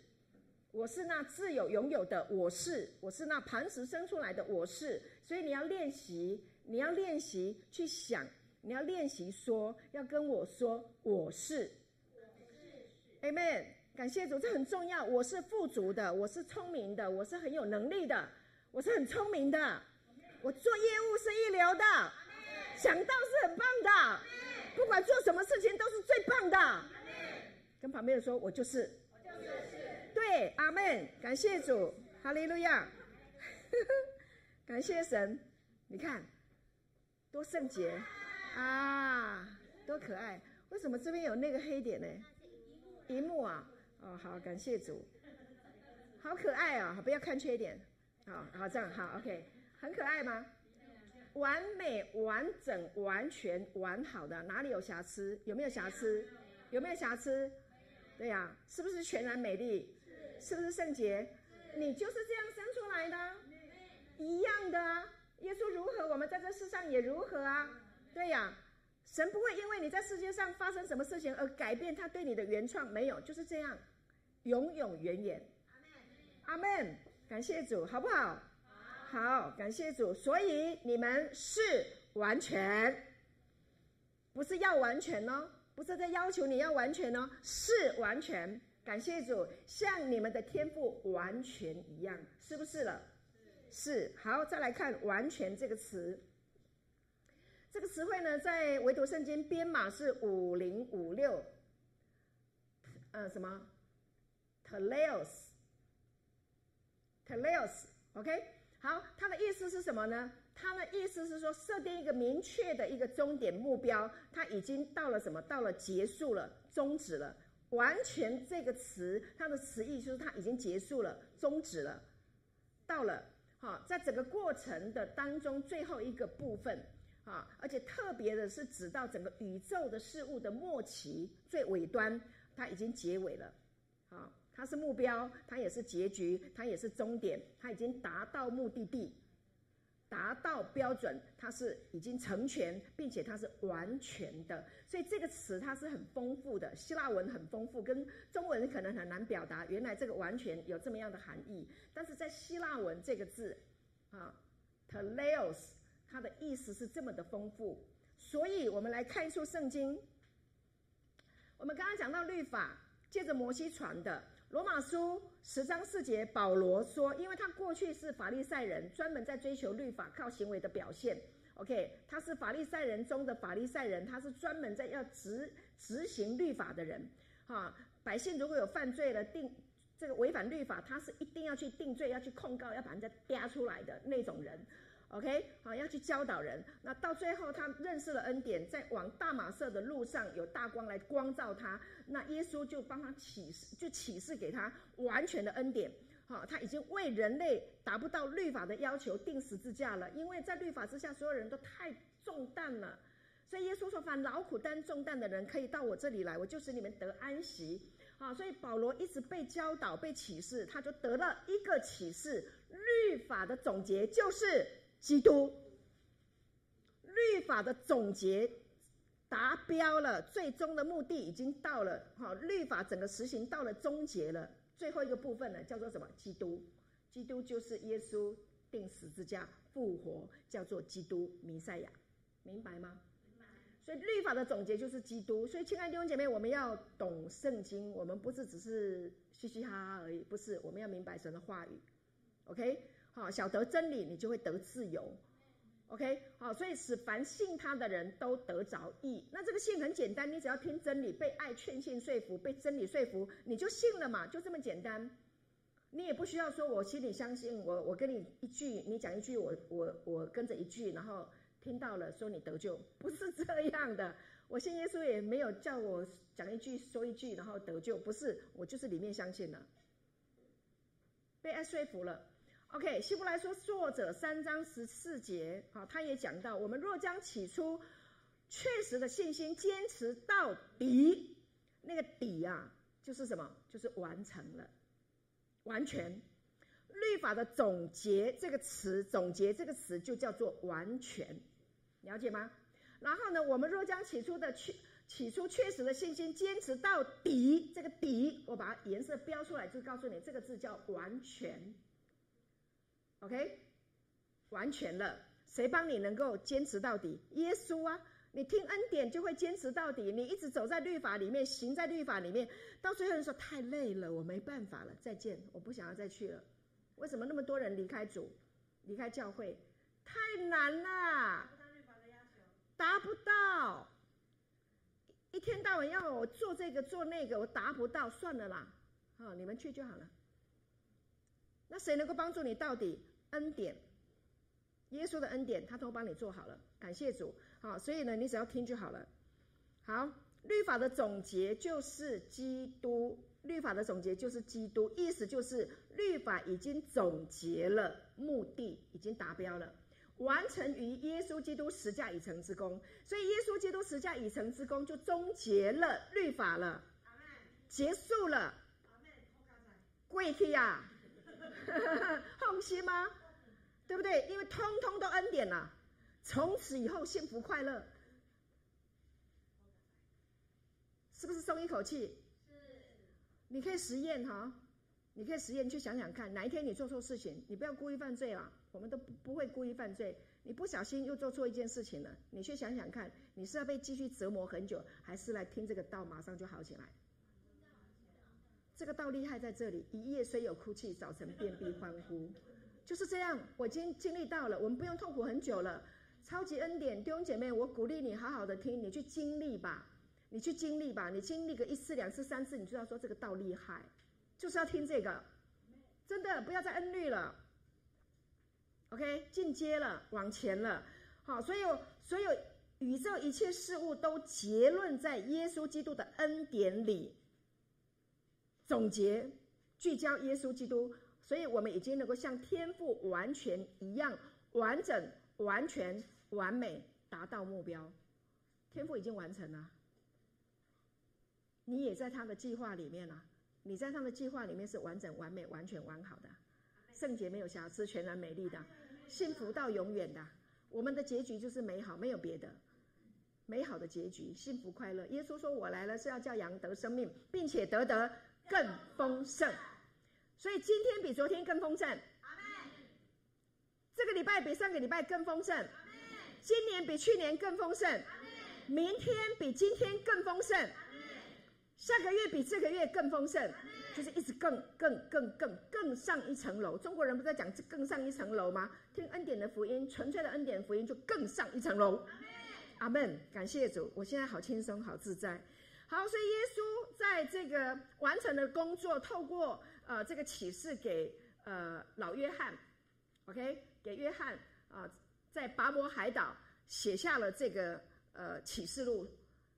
我是那自有拥有的，我是我是那磐石生出来的，我是。所以你要练习，你要练习去想。你要练习说，要跟我说我是，Amen。感谢主，这很重要。我是富足的，我是聪明的，我是很有能力的，我是很聪明的，我做业务是一流的，想到是很棒的，不管做什么事情都是最棒的。跟旁边人说，我就是。对，阿门，感谢主，哈利路亚，感谢神，你看多圣洁啊，多可爱。为什么这边有那个黑点呢？萤幕啊，哦，好，感谢主，好可爱啊，不要看缺点，好好这样，好，OK，很可爱吗？完美、完整、完全、完好的，哪里有瑕疵？有没有瑕疵？有没有瑕疵？对呀、是不是全然美丽？是不是圣洁？你就是这样生出来的，一样的。耶稣如何，我们在这世上也如何啊？对呀、神不会因为你在世界上发生什么事情而改变他对你的原创，没有，就是这样，永永远远。阿门。感谢主，好不好？好，感谢主。所以你们是完全，不是要完全哦，不是在要求你要完全哦，是完全。感谢主，像你们的天赋完全一样，是不是了？是。好，再来看“完全”这个词。这个词汇呢，在维读圣经编码是五零五六。呃，什么？Teleios，Teleios，OK。好，它的意思是什么呢？它的意思是说，设定一个明确的一个终点目标，它已经到了什么？到了结束了，终止了。完全这个词，它的词义就是它已经结束了，终止了，到了，好，在整个过程的当中最后一个部分，啊，而且特别的是指到整个宇宙的事物的末期最尾端，它已经结尾了，啊，它是目标，它也是结局，它也是终点，它已经达到目的地。达到标准，它是已经成全，并且它是完全的，所以这个词它是很丰富的，希腊文很丰富，跟中文可能很难表达。原来这个完全有这么样的含义，但是在希腊文这个字啊，teleios，它的意思是这么的丰富。所以我们来看一处圣经，我们刚刚讲到律法，借着摩西传的。罗马书十章四节，保罗说：“因为他过去是法利赛人，专门在追求律法，靠行为的表现。OK，他是法利赛人中的法利赛人，他是专门在要执执行律法的人。哈，百姓如果有犯罪了，定这个违反律法，他是一定要去定罪，要去控告，要把人家抓出来的那种人。” OK，好，要去教导人。那到最后，他认识了恩典，在往大马色的路上，有大光来光照他。那耶稣就帮他启示，就启示给他完全的恩典。好，他已经为人类达不到律法的要求钉十字架了，因为在律法之下，所有人都太重担了。所以耶稣说：“凡劳苦担重担的人，可以到我这里来，我就使你们得安息。”好，所以保罗一直被教导、被启示，他就得了一个启示：律法的总结就是。基督律法的总结达标了，最终的目的已经到了。哈，律法整个实行到了终结了，最后一个部分呢，叫做什么？基督，基督就是耶稣钉十字架复活，叫做基督弥赛亚，明白吗？所以律法的总结就是基督。所以，亲爱的弟兄姐妹，我们要懂圣经，我们不是只是嘻嘻哈哈而已，不是，我们要明白神的话语。OK。好，晓得真理，你就会得自由。OK，好，所以使凡信他的人都得着义。那这个信很简单，你只要听真理，被爱劝信说服，被真理说服，你就信了嘛，就这么简单。你也不需要说，我心里相信，我我跟你一句，你讲一句，我我我跟着一句，然后听到了说你得救，不是这样的。我信耶稣也没有叫我讲一句说一句，然后得救，不是，我就是里面相信了，被爱说服了。OK，希伯来说作者三章十四节，好，他也讲到，我们若将起初确实的信心坚持到底，那个底啊，就是什么？就是完成了，完全。律法的总结这个词，总结这个词就叫做完全，了解吗？然后呢，我们若将起初的确起初确实的信心坚持到底，这个底，我把它颜色标出来，就告诉你，这个字叫完全。OK，完全了。谁帮你能够坚持到底？耶稣啊！你听恩典就会坚持到底。你一直走在律法里面，行在律法里面，到最后人说太累了，我没办法了，再见，我不想要再去了。为什么那么多人离开主，离开教会？太难了。达不到。一天到晚要我做这个做那个，我达不到，算了啦，好，你们去就好了。那谁能够帮助你到底？恩典，耶稣的恩典，他都帮你做好了，感谢主。好，所以呢，你只要听就好了。好，律法的总结就是基督，律法的总结就是基督，意思就是律法已经总结了，目的已经达标了，完成于耶稣基督十架已成之功。所以耶稣基督十架已成之功就终结了律法了，结束了。跪去呀！放心吗？对不对？因为通通都恩典了，从此以后幸福快乐，是不是松一口气？是。你可以实验哈，你可以实验去想想看，哪一天你做错事情，你不要故意犯罪了，我们都不不会故意犯罪。你不小心又做错一件事情了，你去想想看，你是要被继续折磨很久，还是来听这个道马上就好起来？这个道厉害在这里，一夜虽有哭泣，早晨便必欢呼，就是这样。我已经经历到了，我们不用痛苦很久了。超级恩典，弟兄姐妹，我鼓励你好好的听，你去经历吧，你去经历吧，你经历个一次、两次、三次，你就要说这个道厉害，就是要听这个，真的不要再恩律了。OK，进阶了，往前了。好，所有所有宇宙一切事物都结论在耶稣基督的恩典里。总结，聚焦耶稣基督，所以我们已经能够像天赋完全一样完整、完全、完美，达到目标。天赋已经完成了，你也在他的计划里面了。你在他的计划里面是完整、完美、完全、完好的，圣洁没有瑕疵，全然美丽的，幸福到永远的。我们的结局就是美好，没有别的，美好的结局，幸福快乐。耶稣说：“我来了是要叫羊得生命，并且得得。”更丰盛，所以今天比昨天更丰盛。这个礼拜比上个礼拜更丰盛。今年比去年更丰盛。明天比今天更丰盛。下个月比这个月更丰盛，就是一直更更更更更上一层楼。中国人不在讲更上一层楼吗？听恩典的福音，纯粹的恩典福音就更上一层楼。阿门，感谢主，我现在好轻松，好自在。好，所以耶稣在这个完成的工作，透过呃这个启示给呃老约翰，OK，给约翰啊、在拔摩海岛写下了这个呃启示录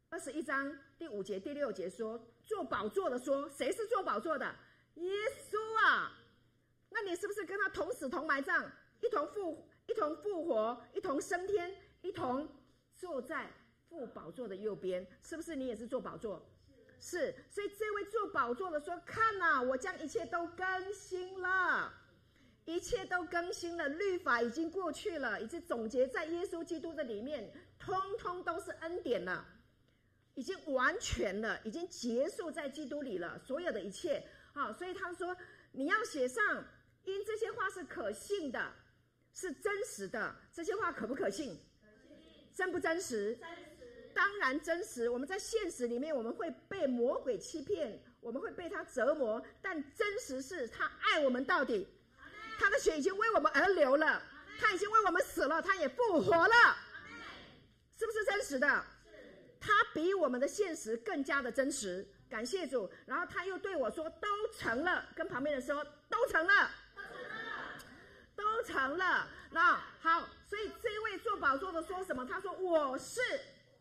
二十一章第五节第六节说，坐宝座的说，谁是坐宝座的？耶稣啊，那你是不是跟他同死同埋葬，一同复一同复活，一同升天，一同坐在？父宝座的右边，是不是你也是坐宝座？是，所以这位坐宝座的说：“看呐、啊，我将一切都更新了，一切都更新了，律法已经过去了，已经总结在耶稣基督的里面，通通都是恩典了，已经完全了，已经结束在基督里了，所有的一切。好，所以他说你要写上，因这些话是可信的，是真实的，这些话可不可信？可信，真不真实？真实。”当然真实，我们在现实里面，我们会被魔鬼欺骗，我们会被他折磨，但真实是他爱我们到底，他的血已经为我们而流了，他已经为我们死了，他也复活了，是不是真实的？他比我们的现实更加的真实，感谢主。然后他又对我说：“都成了。”跟旁边的说：“都成了，都成了。”那好，所以这位坐宝座的说什么？他说：“我是。”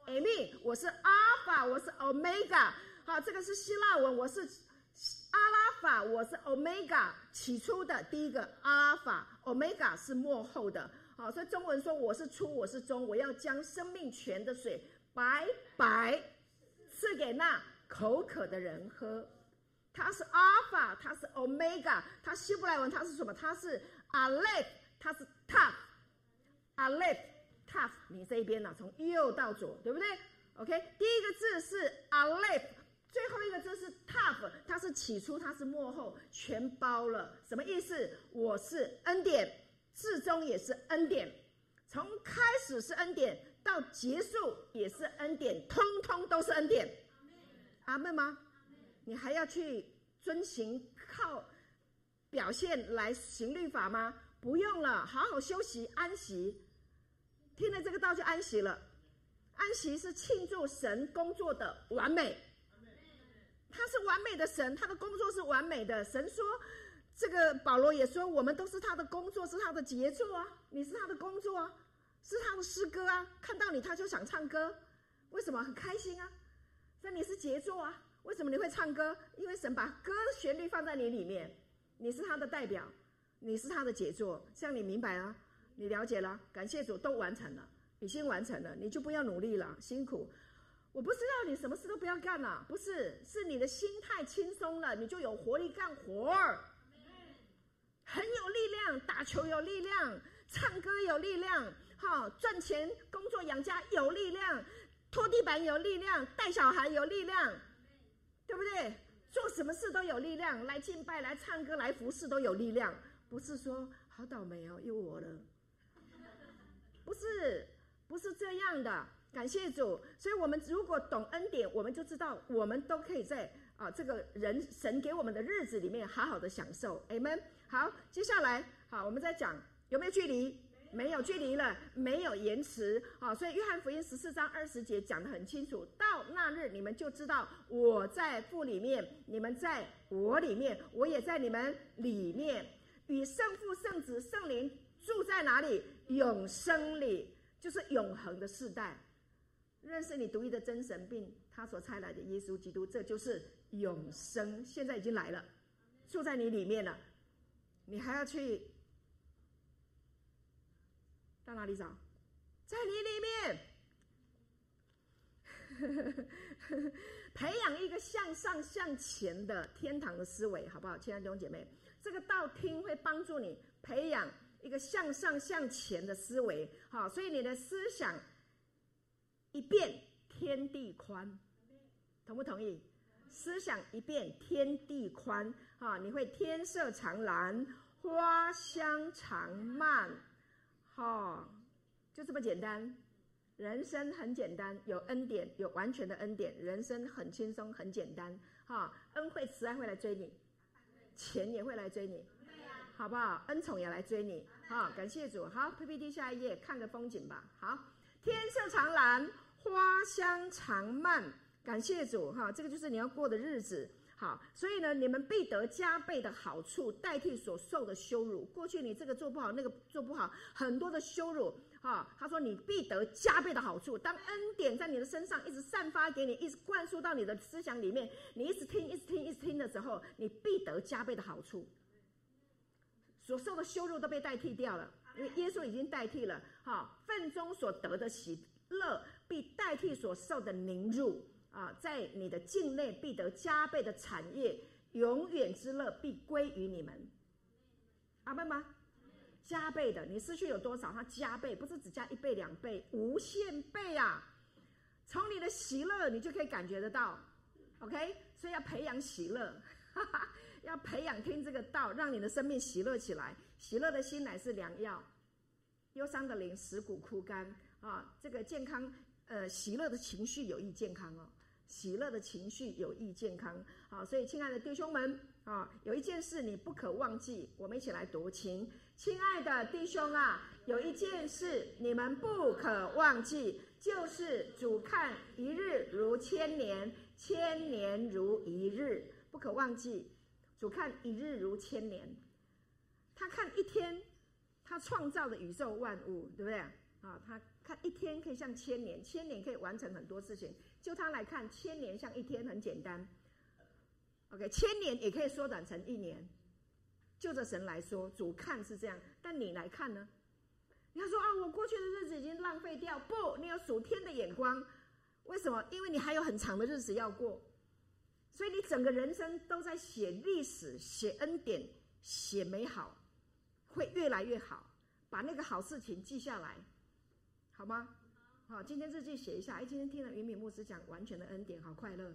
Amy，我是 Alpha，，我是 Omega。好，这个是希腊文，我是阿拉法，我是 Omega。起初的第一个阿尔法，Omega 是末后的。好，所以中文说我是初，我是终，我要将生命泉的水白白赐给那口渴的人喝。他是 Alpha，，他是 Omega，他希伯来文他是什么？他是 Aleph，他是 t a p a l e p h。Tough，你这一边呢、从右到左，对不对？OK，第一个字是 Aleph，最后一个字是 top 它是起初，它是幕后，全包了。什么意思？我是恩典，至终也是恩典，从开始是恩典，到结束也是恩典，通通都是恩典。阿门吗？你还要去遵行靠表现来行律法吗？不用了，好好休息安息。听了这个道就安息了，安息是庆祝神工作的完美。他是完美的神，他的工作是完美的。神说，这个保罗也说，我们都是他的工作，是他的杰作啊！你是他的工作啊，是他的诗歌啊！看到你他就想唱歌，为什么？很开心啊！那你是杰作啊！为什么你会唱歌？因为神把歌旋律放在你里面，你是他的代表，你是他的杰作。这样你明白了，你了解了，感谢主，都完成了，已经完成了，你就不要努力了，辛苦。我不是要你什么事都不要干了，不是，是你的心态轻松了，你就有活力干活儿，很有力量，打球有力量，唱歌有力量，好赚钱工作养家有力量，拖地板有力量，带小孩有力量，对不对？做什么事都有力量，来敬拜、来唱歌、来服侍都有力量，不是说好倒霉哦，又我了，不是，不是这样的。感谢主，所以我们如果懂恩典，我们就知道我们都可以在啊这个人神给我们的日子里面好好的享受。Amen。好，接下来好，我们再讲有没有距离？没有距离了，没有延迟。好，所以约翰福音十四章二十节讲得很清楚，到那日你们就知道我在父里面，你们在我里面，我也在你们里面，与圣父、圣子、圣灵住在哪里？永生里，就是永恒的世代。认识你独一的真神，并他所差来的耶稣基督，这就是永生。现在已经来了，住在你里面了。你还要去到哪里找？在你里面，培养一个向上向前的天堂的思维，好不好？亲爱的弟兄姐妹，这个道听会帮助你培养一个向上向前的思维。好，所以你的思想。一变天地宽，同不同意？思想一变天地宽，哈，你会天色常蓝，花香常漫，哈，就这么简单。人生很简单，有恩典，有完全的恩典，人生很轻松，很简单，哈，恩惠慈爱会来追你，钱也会来追你，好不好？恩宠也来追你，好，感谢主。好，PPT 下一页，看个风景吧。好，天色常蓝。花香常漫，感谢主哈，这个就是你要过的日子。好，所以呢，你们必得加倍的好处，代替所受的羞辱。过去你这个做不好，那个做不好，很多的羞辱哈。他说你必得加倍的好处，当恩典在你的身上一直散发给你，一直灌输到你的思想里面，你一直听，一直听，一直听的时候，你必得加倍的好处。所受的羞辱都被代替掉了，因为耶稣已经代替了。哈，份中所得的喜乐。必代替所受的凌辱啊，在你的境内必得加倍的产业，永远之乐必归于你们。阿门吗？加倍的，你失去有多少？它加倍，不是只加一倍、两倍，无限倍啊！从你的喜乐，你就可以感觉得到。OK，所以要培养喜乐，哈哈，要培养听这个道，让你的生命喜乐起来。喜乐的心乃是良药，忧伤的灵使骨枯干啊！这个健康。呃，喜乐的情绪有益健康哦，喜乐的情绪有益健康。好，所以亲爱的弟兄们啊，有一件事你不可忘记，我们一起来读经。亲爱的弟兄啊，有一件事你们不可忘记，就是主看一日如千年，千年如一日，不可忘记。主看一日如千年，他看一天，他创造的宇宙万物，对不对？啊，他。看一天可以像千年，千年可以完成很多事情。就他来看，千年像一天，很简单。OK，千年也可以缩短成一年。就着神来说，主看是这样，但你来看呢？你要说啊，我过去的日子已经浪费掉。不，你有属天的眼光。为什么？因为你还有很长的日子要过，所以你整个人生都在写历史、写恩典、写美好，会越来越好。把那个好事情记下来。好吗？好，今天日记写一下。哎，今天听了云敏牧师讲完全的恩典，好快乐。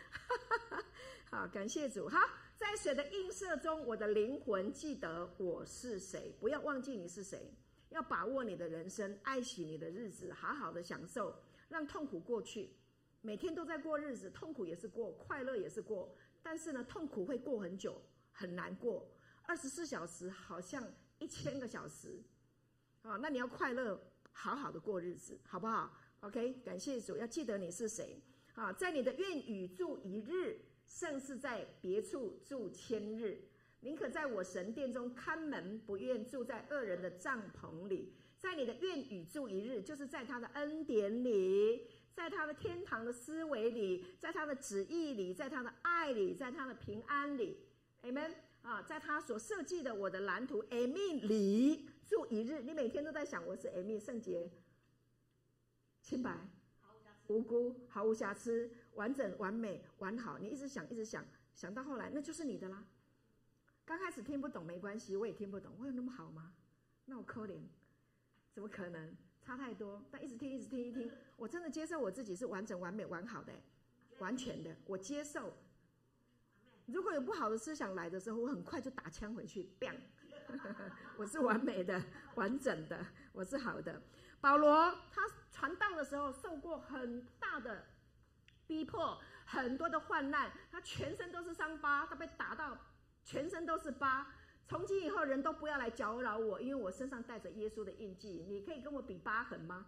好，感谢主。好，在水的映射中，我的灵魂记得我是谁。不要忘记你是谁，要把握你的人生，爱惜你的日子，好好的享受，让痛苦过去。每天都在过日子，痛苦也是过，快乐也是过。但是呢，痛苦会过很久，很难过。二十四小时好像一千个小时。好，那你要快乐。好好的过日子，好不好？OK，感谢主，要记得你是谁。啊，在你的院宇住一日，胜似在别处住千日。宁可在我神殿中看门，不愿住在恶人的帐篷里。在你的院宇住一日，就是在他的恩典里，在他的天堂的思维里，在他的旨意里，在他的爱里，在他的平安里。Amen 啊，在他所设计的我的蓝图 Amen 里住一日。你每天都在想，我是 Amen 圣洁、清白。无辜，毫无瑕疵，完整、完美、完好。你一直想，一直想，想到后来，那就是你的啦。刚开始听不懂没关系，我也听不懂，我有那么好吗？那我可怜，怎么可能？差太多。但一直听，一直听，一听，我真的接受我自己是完整、完美、完好的，完全的，我接受。如果有不好的思想来的时候，我很快就打枪回去，bang。我是完美的、完整的，我是好的。保罗他传道的时候受过很大的逼迫，很多的患难，他全身都是伤疤，他被打到全身都是疤。从今以后，人都不要来搅扰我，因为我身上带着耶稣的印记。你可以跟我比疤痕吗？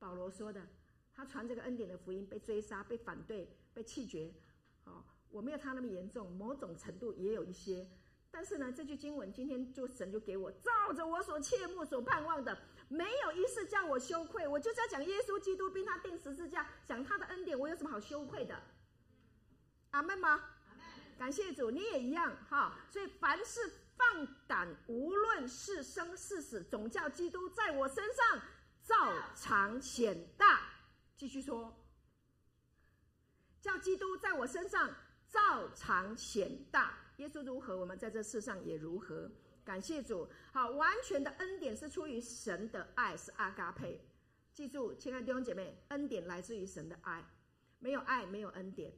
保罗说的，他传这个恩典的福音，被追杀、被反对、被弃绝。哦，我没有他那么严重，某种程度也有一些。但是呢，这句经文今天就神就给我，照着我所切慕所盼望的，没有一事叫我羞愧。我就是要讲耶稣基督，并他钉十字架，讲他的恩典，我有什么好羞愧的？阿门吗？感谢主，你也一样哈。所以凡事放胆，无论是生是死，总叫基督在我身上照常显大。继续说，叫基督在我身上照常显大。耶稣如何，我们在这世上也如何。感谢主，好，完全的恩典是出于神的爱，是阿嘎佩。记住，亲爱的弟兄姐妹，恩典来自于神的爱，没有爱，没有恩典。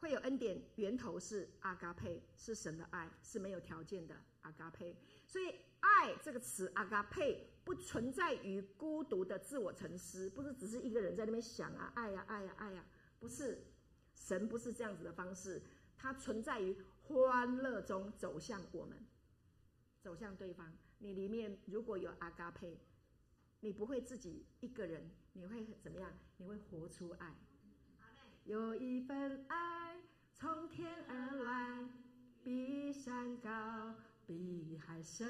会有恩典，源头是阿嘎佩，是神的爱，是没有条件的阿嘎佩。所以，爱这个词阿嘎佩不存在于孤独的自我沉思，不是只是一个人在那边想啊，爱呀，爱呀，爱呀，不是，神不是这样子的方式。它存在于欢乐中走向我们，走向对方。你里面如果有阿嘎佩，你不会自己一个人，你会怎么样？你会活出爱。有一份爱从天而来，比山高，比海深，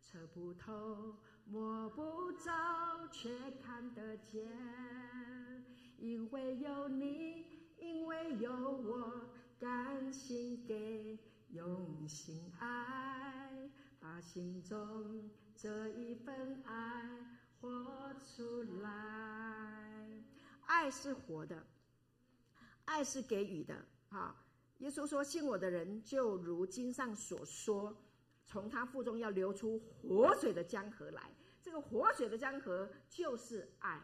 测不透，摸不着，却看得见。因为有你，因为有我。甘心给，用心爱，把心中这一份爱活出来。爱是活的，爱是给予的。哈，耶稣说：“信我的人，就如经上所说，从他腹中要流出活水的江河来。这个活水的江河就是爱。”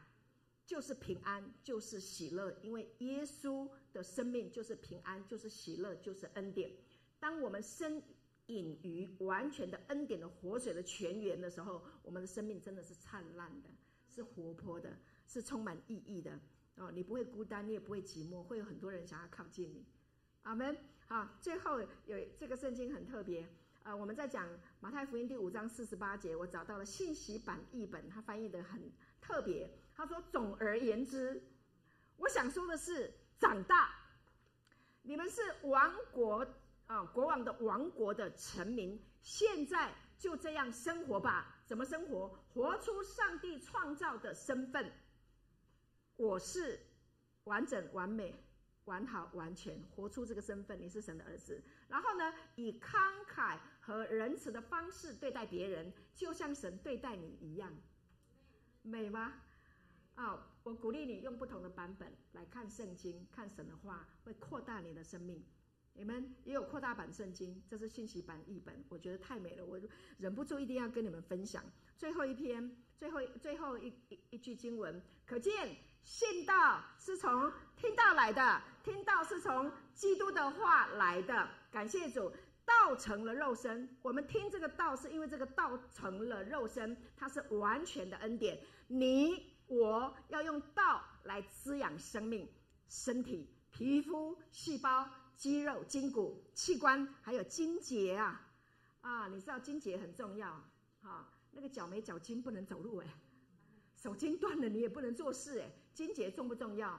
就是平安，就是喜乐，因为耶稣的生命就是平安，就是喜乐，就是恩典。当我们深隐于完全的恩典的活水的泉源的时候，我们的生命真的是灿烂的，是活泼的，是充满意义的。哦，你不会孤单，你也不会寂寞，会有很多人想要靠近你。阿门。好，最后有这个圣经很特别。呃，我们在讲马太福音第五章四十八节，我找到了信息版译本，它翻译的很特别。他说：“总而言之，我想说的是，长大，你们是王国啊，国王的王国的臣民。现在就这样生活吧。怎么生活？活出上帝创造的身份。我是完整、完美、完好、完全，活出这个身份。你是神的儿子。然后呢，以慷慨和仁慈的方式对待别人，就像神对待你一样，美吗？”啊、哦，我鼓励你用不同的版本来看圣经，看神的话，会扩大你的生命。你们也有扩大版圣经，这是信息版译本，我觉得太美了，我忍不住一定要跟你们分享。最后一篇，最后最后一一一句经文，可见信道是从听道来的，听道是从基督的话来的。感谢主，道成了肉身。我们听这个道，是因为这个道成了肉身，它是完全的恩典。你。我要用道来滋养生命、身体、皮肤、细胞、肌肉、筋骨、器官，还有筋结啊！啊，你知道筋结很重要啊！那个脚没脚筋不能走路哎，手筋断了，你也不能做事。哎，筋结重不重要？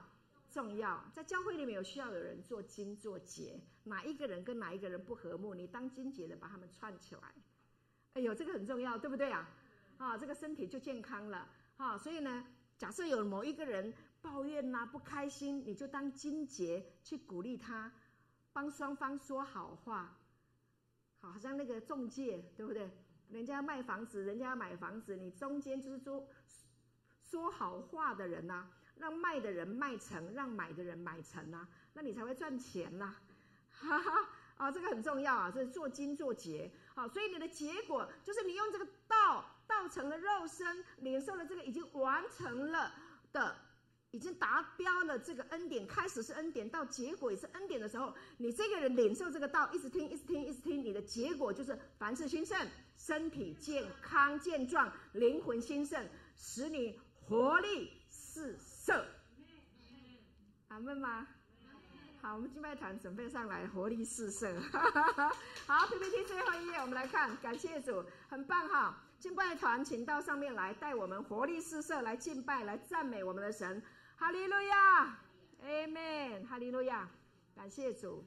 重要。在教会里面有需要有人做筋做结，哪一个人跟哪一个人不和睦，你当筋结的把他们串起来。哎呦，这个很重要，对不对啊？啊，这个身体就健康了。啊，所以呢，假设有某一个人抱怨呐、啊、不开心，你就当筋结去鼓励他，帮双方说好话。好，像那个中介，对不对？人家卖房子，人家买房子，你中间就是说说好话的人呐、啊，让卖的人卖成，让买的人买成呐、那你才会赚钱呐、哈哈，啊，这个很重要啊，这是做筋做结。好，所以你的结果就是你用这个道道成了肉身，领受了这个已经完成了的。已经达标了，这个恩典开始是恩典，到结果也是恩典的时候，你这个人领受这个道，一直听，一直听，一直听，你的结果就是凡事兴盛，身体健康健壮，灵魂兴盛，使你活力四射。阿门吗？好，我们敬拜团准备上来，活力四射。好，PPT 最后一页，我们来看，感谢主，很棒哈！敬拜团请到上面来，带我们活力四射来敬拜，来赞美我们的神。哈利路亚，Amen，哈利路亚，感谢主。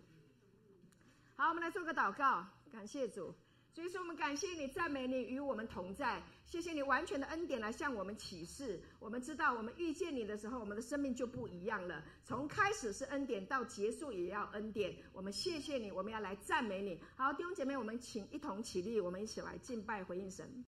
好，我们来做个祷告，感谢主。所以说，我们感谢你，赞美你，与我们同在。谢谢你完全的恩典来向我们启示。我们知道，我们遇见你的时候，我们的生命就不一样了。从开始是恩典，到结束也要恩典。我们谢谢你，我们要来赞美你。好，弟兄姐妹，我们请一同起立，我们一起来敬拜回应神。